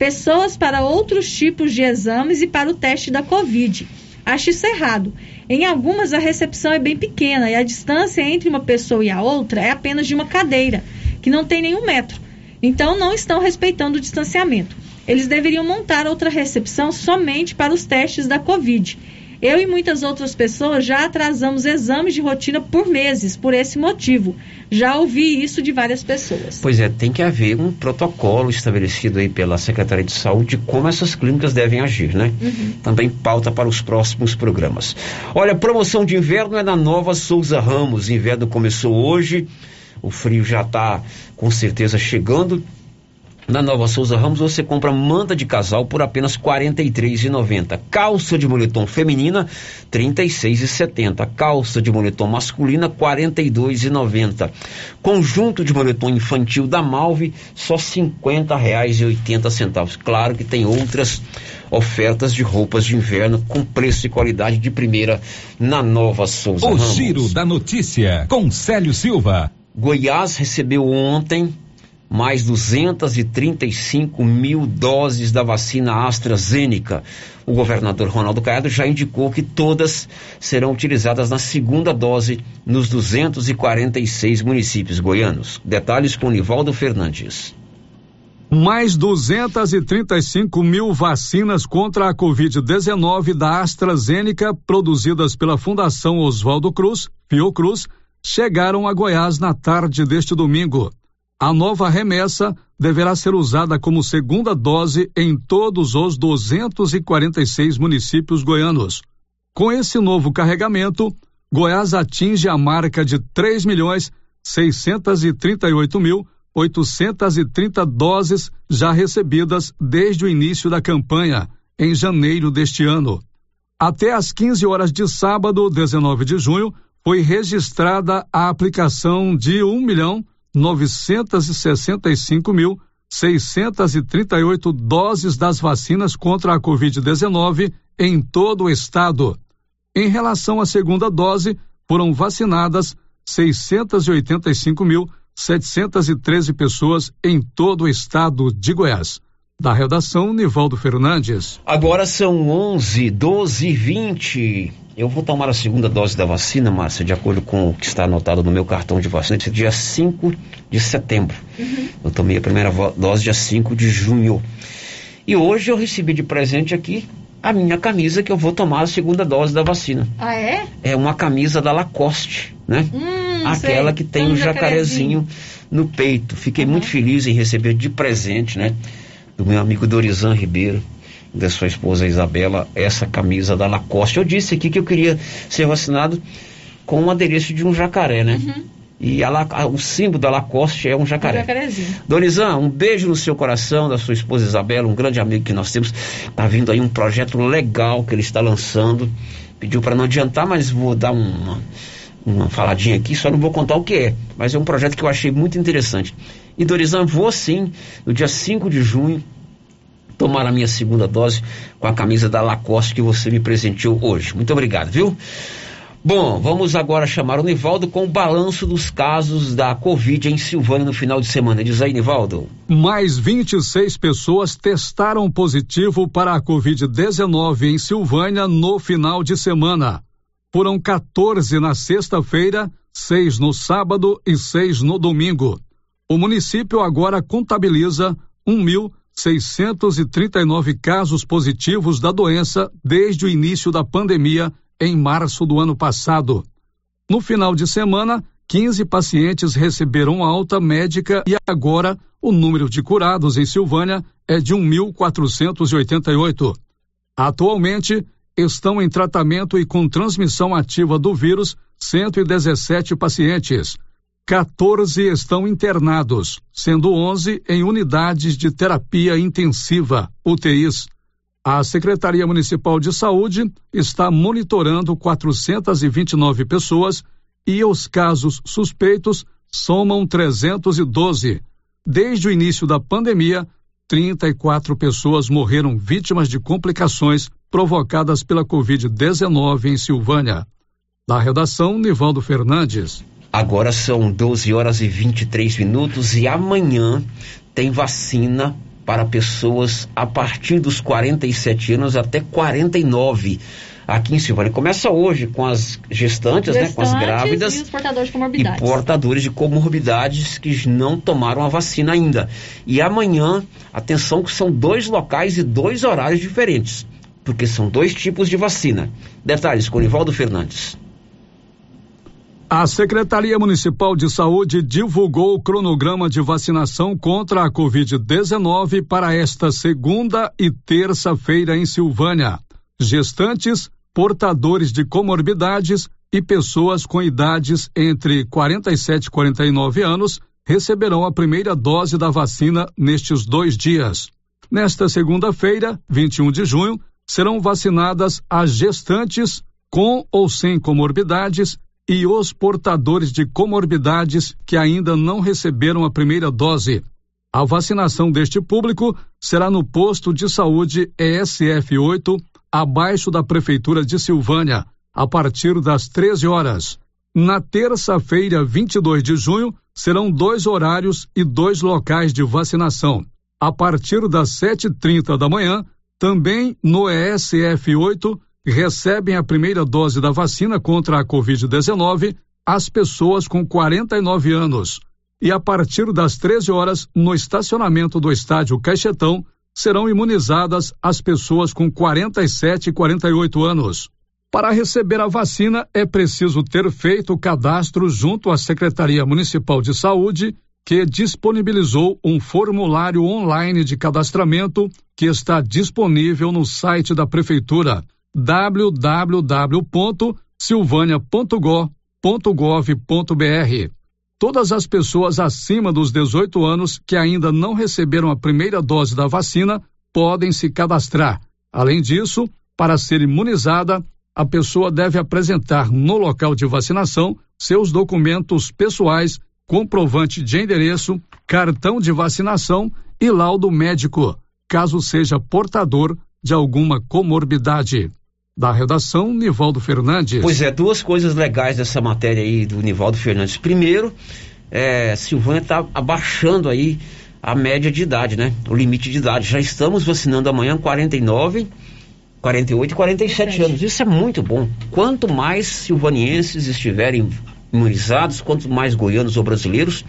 pessoas para outros tipos de exames e para o teste da Covid. Acho isso errado. Em algumas, a recepção é bem pequena e a distância entre uma pessoa e a outra é apenas de uma cadeira, que não tem nenhum metro. Então, não estão respeitando o distanciamento. Eles deveriam montar outra recepção somente para os testes da Covid eu e muitas outras pessoas já atrasamos exames de rotina por meses, por esse motivo. Já ouvi isso de várias pessoas. Pois é, tem que haver um protocolo estabelecido aí pela Secretaria de Saúde de como essas clínicas devem agir, né? Uhum. Também pauta para os próximos programas. Olha, promoção de inverno é na Nova Souza Ramos. Inverno começou hoje, o frio já está com certeza chegando. Na Nova Souza Ramos você compra manta de casal por apenas R$ 43,90. Calça de moletom feminina R$ 36,70. Calça de moletom masculina R$ 42,90. Conjunto de moletom infantil da Malve só R$ 50,80. Claro que tem outras ofertas de roupas de inverno com preço e qualidade de primeira na Nova Souza o Ramos. Giro da Notícia com Célio Silva. Goiás recebeu ontem mais 235 mil doses da vacina AstraZeneca. O governador Ronaldo Caiado já indicou que todas serão utilizadas na segunda dose nos 246 municípios goianos. Detalhes com Nivaldo Fernandes. Mais 235 mil vacinas contra a Covid-19 da AstraZeneca, produzidas pela Fundação Oswaldo Cruz, Fiocruz, chegaram a Goiás na tarde deste domingo. A nova remessa deverá ser usada como segunda dose em todos os 246 municípios goianos. Com esse novo carregamento, Goiás atinge a marca de 3 milhões 638 mil 830 doses já recebidas desde o início da campanha, em janeiro deste ano. Até às 15 horas de sábado, 19 de junho, foi registrada a aplicação de 1 milhão 965 mil 638 doses das vacinas contra a Covid-19 em todo o estado. Em relação à segunda dose, foram vacinadas 685 mil 713 pessoas em todo o estado de Goiás. Da redação, Nivaldo Fernandes. Agora são 11, 12 e 20. Eu vou tomar a segunda dose da vacina, Márcia, de acordo com o que está anotado no meu cartão de vacina, é dia 5 de setembro. Uhum. Eu tomei a primeira dose dia 5 de junho. E hoje eu recebi de presente aqui a minha camisa que eu vou tomar a segunda dose da vacina. Ah, é? É uma camisa da Lacoste, né? Hum, Aquela sei. que tem um, um jacarezinho no peito. Fiquei uhum. muito feliz em receber de presente, né? Do meu amigo Dorizan Ribeiro da sua esposa Isabela essa camisa da Lacoste. Eu disse aqui que eu queria ser vacinado com um adereço de um jacaré, né? Uhum. E a, a, o símbolo da Lacoste é um jacaré. Um jacarezinho. Donizan, um beijo no seu coração, da sua esposa Isabela, um grande amigo que nós temos. Tá vindo aí um projeto legal que ele está lançando. Pediu para não adiantar, mas vou dar uma, uma faladinha aqui, só não vou contar o que é. Mas é um projeto que eu achei muito interessante. E Dorizan, vou sim, no dia 5 de junho, tomar a minha segunda dose com a camisa da Lacoste que você me presenteou hoje. Muito obrigado, viu? Bom, vamos agora chamar o Nivaldo com o balanço dos casos da Covid em Silvânia no final de semana. Diz aí, Nivaldo. Mais 26 pessoas testaram positivo para a Covid-19 em Silvânia no final de semana. Foram 14 na sexta-feira, seis no sábado e seis no domingo. O município agora contabiliza 1.000 639 casos positivos da doença desde o início da pandemia em março do ano passado. No final de semana, 15 pacientes receberam alta médica e agora o número de curados em Silvânia é de 1.488. Atualmente, estão em tratamento e com transmissão ativa do vírus 117 pacientes. 14 estão internados, sendo 11 em unidades de terapia intensiva, UTIs. A Secretaria Municipal de Saúde está monitorando 429 pessoas e os casos suspeitos somam 312. Desde o início da pandemia, 34 pessoas morreram vítimas de complicações provocadas pela Covid-19 em Silvânia. Da redação, Nivaldo Fernandes. Agora são 12 horas e 23 minutos e amanhã tem vacina para pessoas a partir dos 47 anos até 49 aqui em Silvânia. Começa hoje com as gestantes, gestantes né, com as grávidas e os portadores de comorbidades. E portadores de comorbidades que não tomaram a vacina ainda. E amanhã, atenção que são dois locais e dois horários diferentes, porque são dois tipos de vacina. Detalhes com Nivaldo Fernandes. A Secretaria Municipal de Saúde divulgou o cronograma de vacinação contra a Covid-19 para esta segunda e terça-feira em Silvânia. Gestantes, portadores de comorbidades e pessoas com idades entre 47 e 49 anos receberão a primeira dose da vacina nestes dois dias. Nesta segunda-feira, 21 de junho, serão vacinadas as gestantes com ou sem comorbidades e os portadores de comorbidades que ainda não receberam a primeira dose. A vacinação deste público será no posto de saúde ESF 8, abaixo da Prefeitura de Silvânia, a partir das 13 horas. Na terça-feira, 22 de junho, serão dois horários e dois locais de vacinação. A partir das 7h30 da manhã, também no ESF 8, recebem a primeira dose da vacina contra a Covid-19 as pessoas com 49 anos. E a partir das 13 horas, no estacionamento do estádio Caixetão, serão imunizadas as pessoas com 47 e 48 anos. Para receber a vacina, é preciso ter feito o cadastro junto à Secretaria Municipal de Saúde, que disponibilizou um formulário online de cadastramento que está disponível no site da Prefeitura www.silvânia.gov.br. Todas as pessoas acima dos 18 anos que ainda não receberam a primeira dose da vacina podem se cadastrar. Além disso, para ser imunizada, a pessoa deve apresentar no local de vacinação seus documentos pessoais, comprovante de endereço, cartão de vacinação e laudo médico, caso seja portador de alguma comorbidade. Da redação, Nivaldo Fernandes. Pois é, duas coisas legais dessa matéria aí do Nivaldo Fernandes. Primeiro, é, Silvânia está abaixando aí a média de idade, né? O limite de idade. Já estamos vacinando amanhã 49 48 e 47 anos. Isso é muito bom. Quanto mais silvanienses estiverem imunizados, quanto mais goianos ou brasileiros,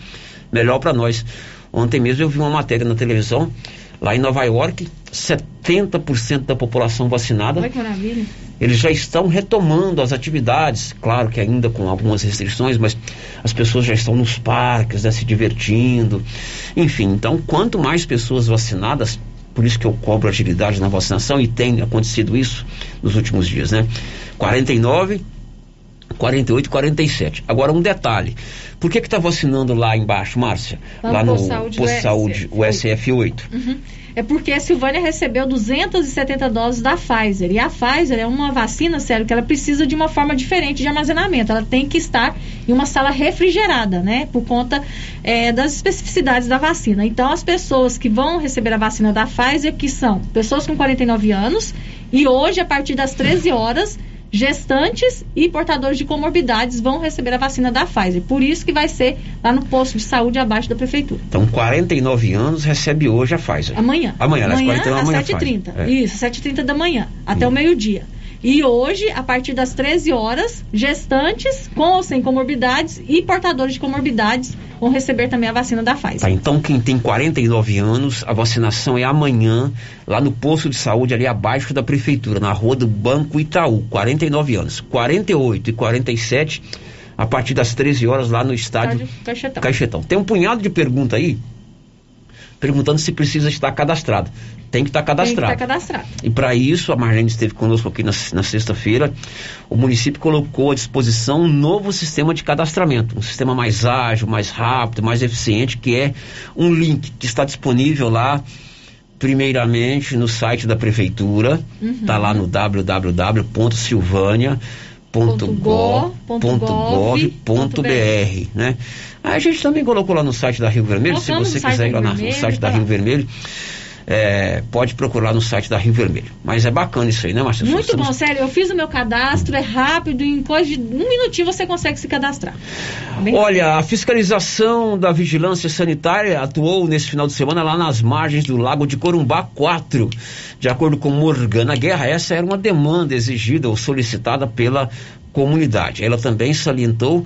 melhor para nós. Ontem mesmo eu vi uma matéria na televisão, lá em Nova York, 70% da população vacinada. Olha que maravilha. Eles já estão retomando as atividades, claro que ainda com algumas restrições, mas as pessoas já estão nos parques, né, se divertindo. Enfim, então, quanto mais pessoas vacinadas, por isso que eu cobro agilidade na vacinação e tem acontecido isso nos últimos dias, né? 49, 48 e 47. Agora um detalhe. Por que que tá vacinando lá embaixo, Márcia? Lá, lá no Posto Saúde, Saúde, o SF8. Uhum. É porque a Silvânia recebeu 270 doses da Pfizer. E a Pfizer é uma vacina, sério, que ela precisa de uma forma diferente de armazenamento. Ela tem que estar em uma sala refrigerada, né? Por conta é, das especificidades da vacina. Então, as pessoas que vão receber a vacina da Pfizer, que são pessoas com 49 anos, e hoje, a partir das 13 horas, gestantes e portadores de comorbidades vão receber a vacina da Pfizer. Por isso que vai ser lá no posto de saúde abaixo da prefeitura. Então, 49 anos recebe hoje a Pfizer. Amanhã. Amanhã, às amanhã 49 às amanhã 7h30. Pfizer. É. Isso, 7h30 da manhã, até o meio-dia. E hoje, a partir das 13 horas, gestantes com ou sem comorbidades e portadores de comorbidades vão receber também a vacina da Pfizer. Tá, então quem tem 49 anos, a vacinação é amanhã, lá no posto de saúde, ali abaixo da prefeitura, na rua do Banco Itaú. 49 anos. 48 e 47, a partir das 13 horas, lá no estádio Caixetão. Caixetão. Tem um punhado de pergunta aí, perguntando se precisa estar cadastrado. Tem que estar Tem que cadastrado. estar cadastrado. E para isso, a Marlene esteve conosco aqui na, na sexta-feira. O município colocou à disposição um novo sistema de cadastramento, um sistema mais ágil, mais rápido, mais eficiente, que é um link que está disponível lá, primeiramente no site da prefeitura, Uhum. está lá no www.silvânia.gov.br, né? A gente também colocou lá no site da Rio Vermelho, se Colocamos você no site quiser ir lá na- no Vermelho, site da tá Rio. Vermelho, é, pode procurar no site da Rio Vermelho. Mas é bacana isso aí, né, Márcia? Muito Estamos- bom, sério. Eu fiz o meu cadastro, é rápido, em coisa de um minutinho você consegue se cadastrar. Bem- Olha, a fiscalização da vigilância sanitária atuou nesse final de semana lá nas margens do Lago de Corumbá 4. De acordo com Morgana Guerra, essa era uma demanda exigida ou solicitada pela comunidade. Ela também salientou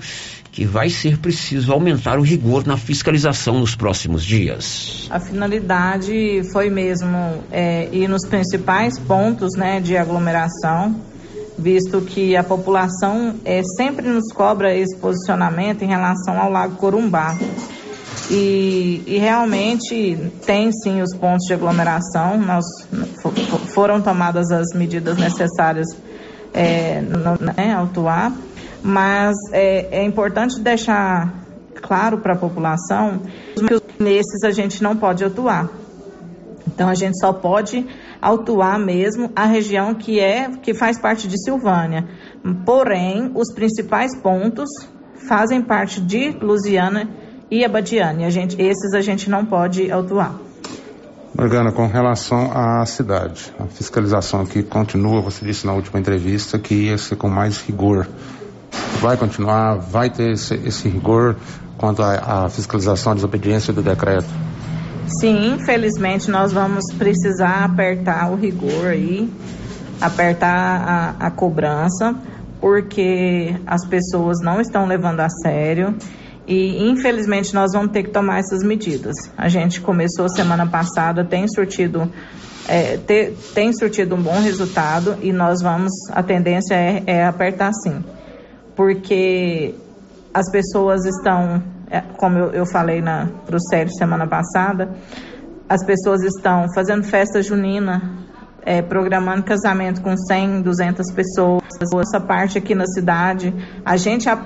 que vai ser preciso aumentar o rigor na fiscalização nos próximos dias. A finalidade foi mesmo é, ir nos principais pontos né, de aglomeração, visto que a população é, sempre nos cobra esse posicionamento em relação ao Lago Corumbá. E, e realmente tem sim os pontos de aglomeração, nós, fo- fo- foram tomadas as medidas necessárias é, no, né, autuar, mas é, é importante deixar claro para a população que nesses a gente não pode atuar. Então a gente só pode autuar mesmo a região que é que faz parte de Silvânia. Porém, os principais pontos fazem parte de Lusiana e Abadiane. A gente, esses a gente não pode autuar. Morgana, com relação à cidade, a fiscalização aqui continua, você disse na última entrevista que ia ser com mais rigor vai continuar, vai ter esse, esse rigor quanto à, fiscalização à desobediência do decreto? Sim, infelizmente nós vamos precisar apertar o rigor aí, apertar a, a cobrança, porque as pessoas não estão levando a sério e infelizmente nós vamos ter que tomar essas medidas. A gente começou semana passada, tem surtido é, tem surtido um bom resultado e nós vamos, a tendência é, é apertar sim, porque as pessoas estão, é, como eu, falei para o Sérgio semana passada, as pessoas estão fazendo festa junina, é, programando casamento com 100, 200 pessoas, essa parte aqui na cidade, a gente aperta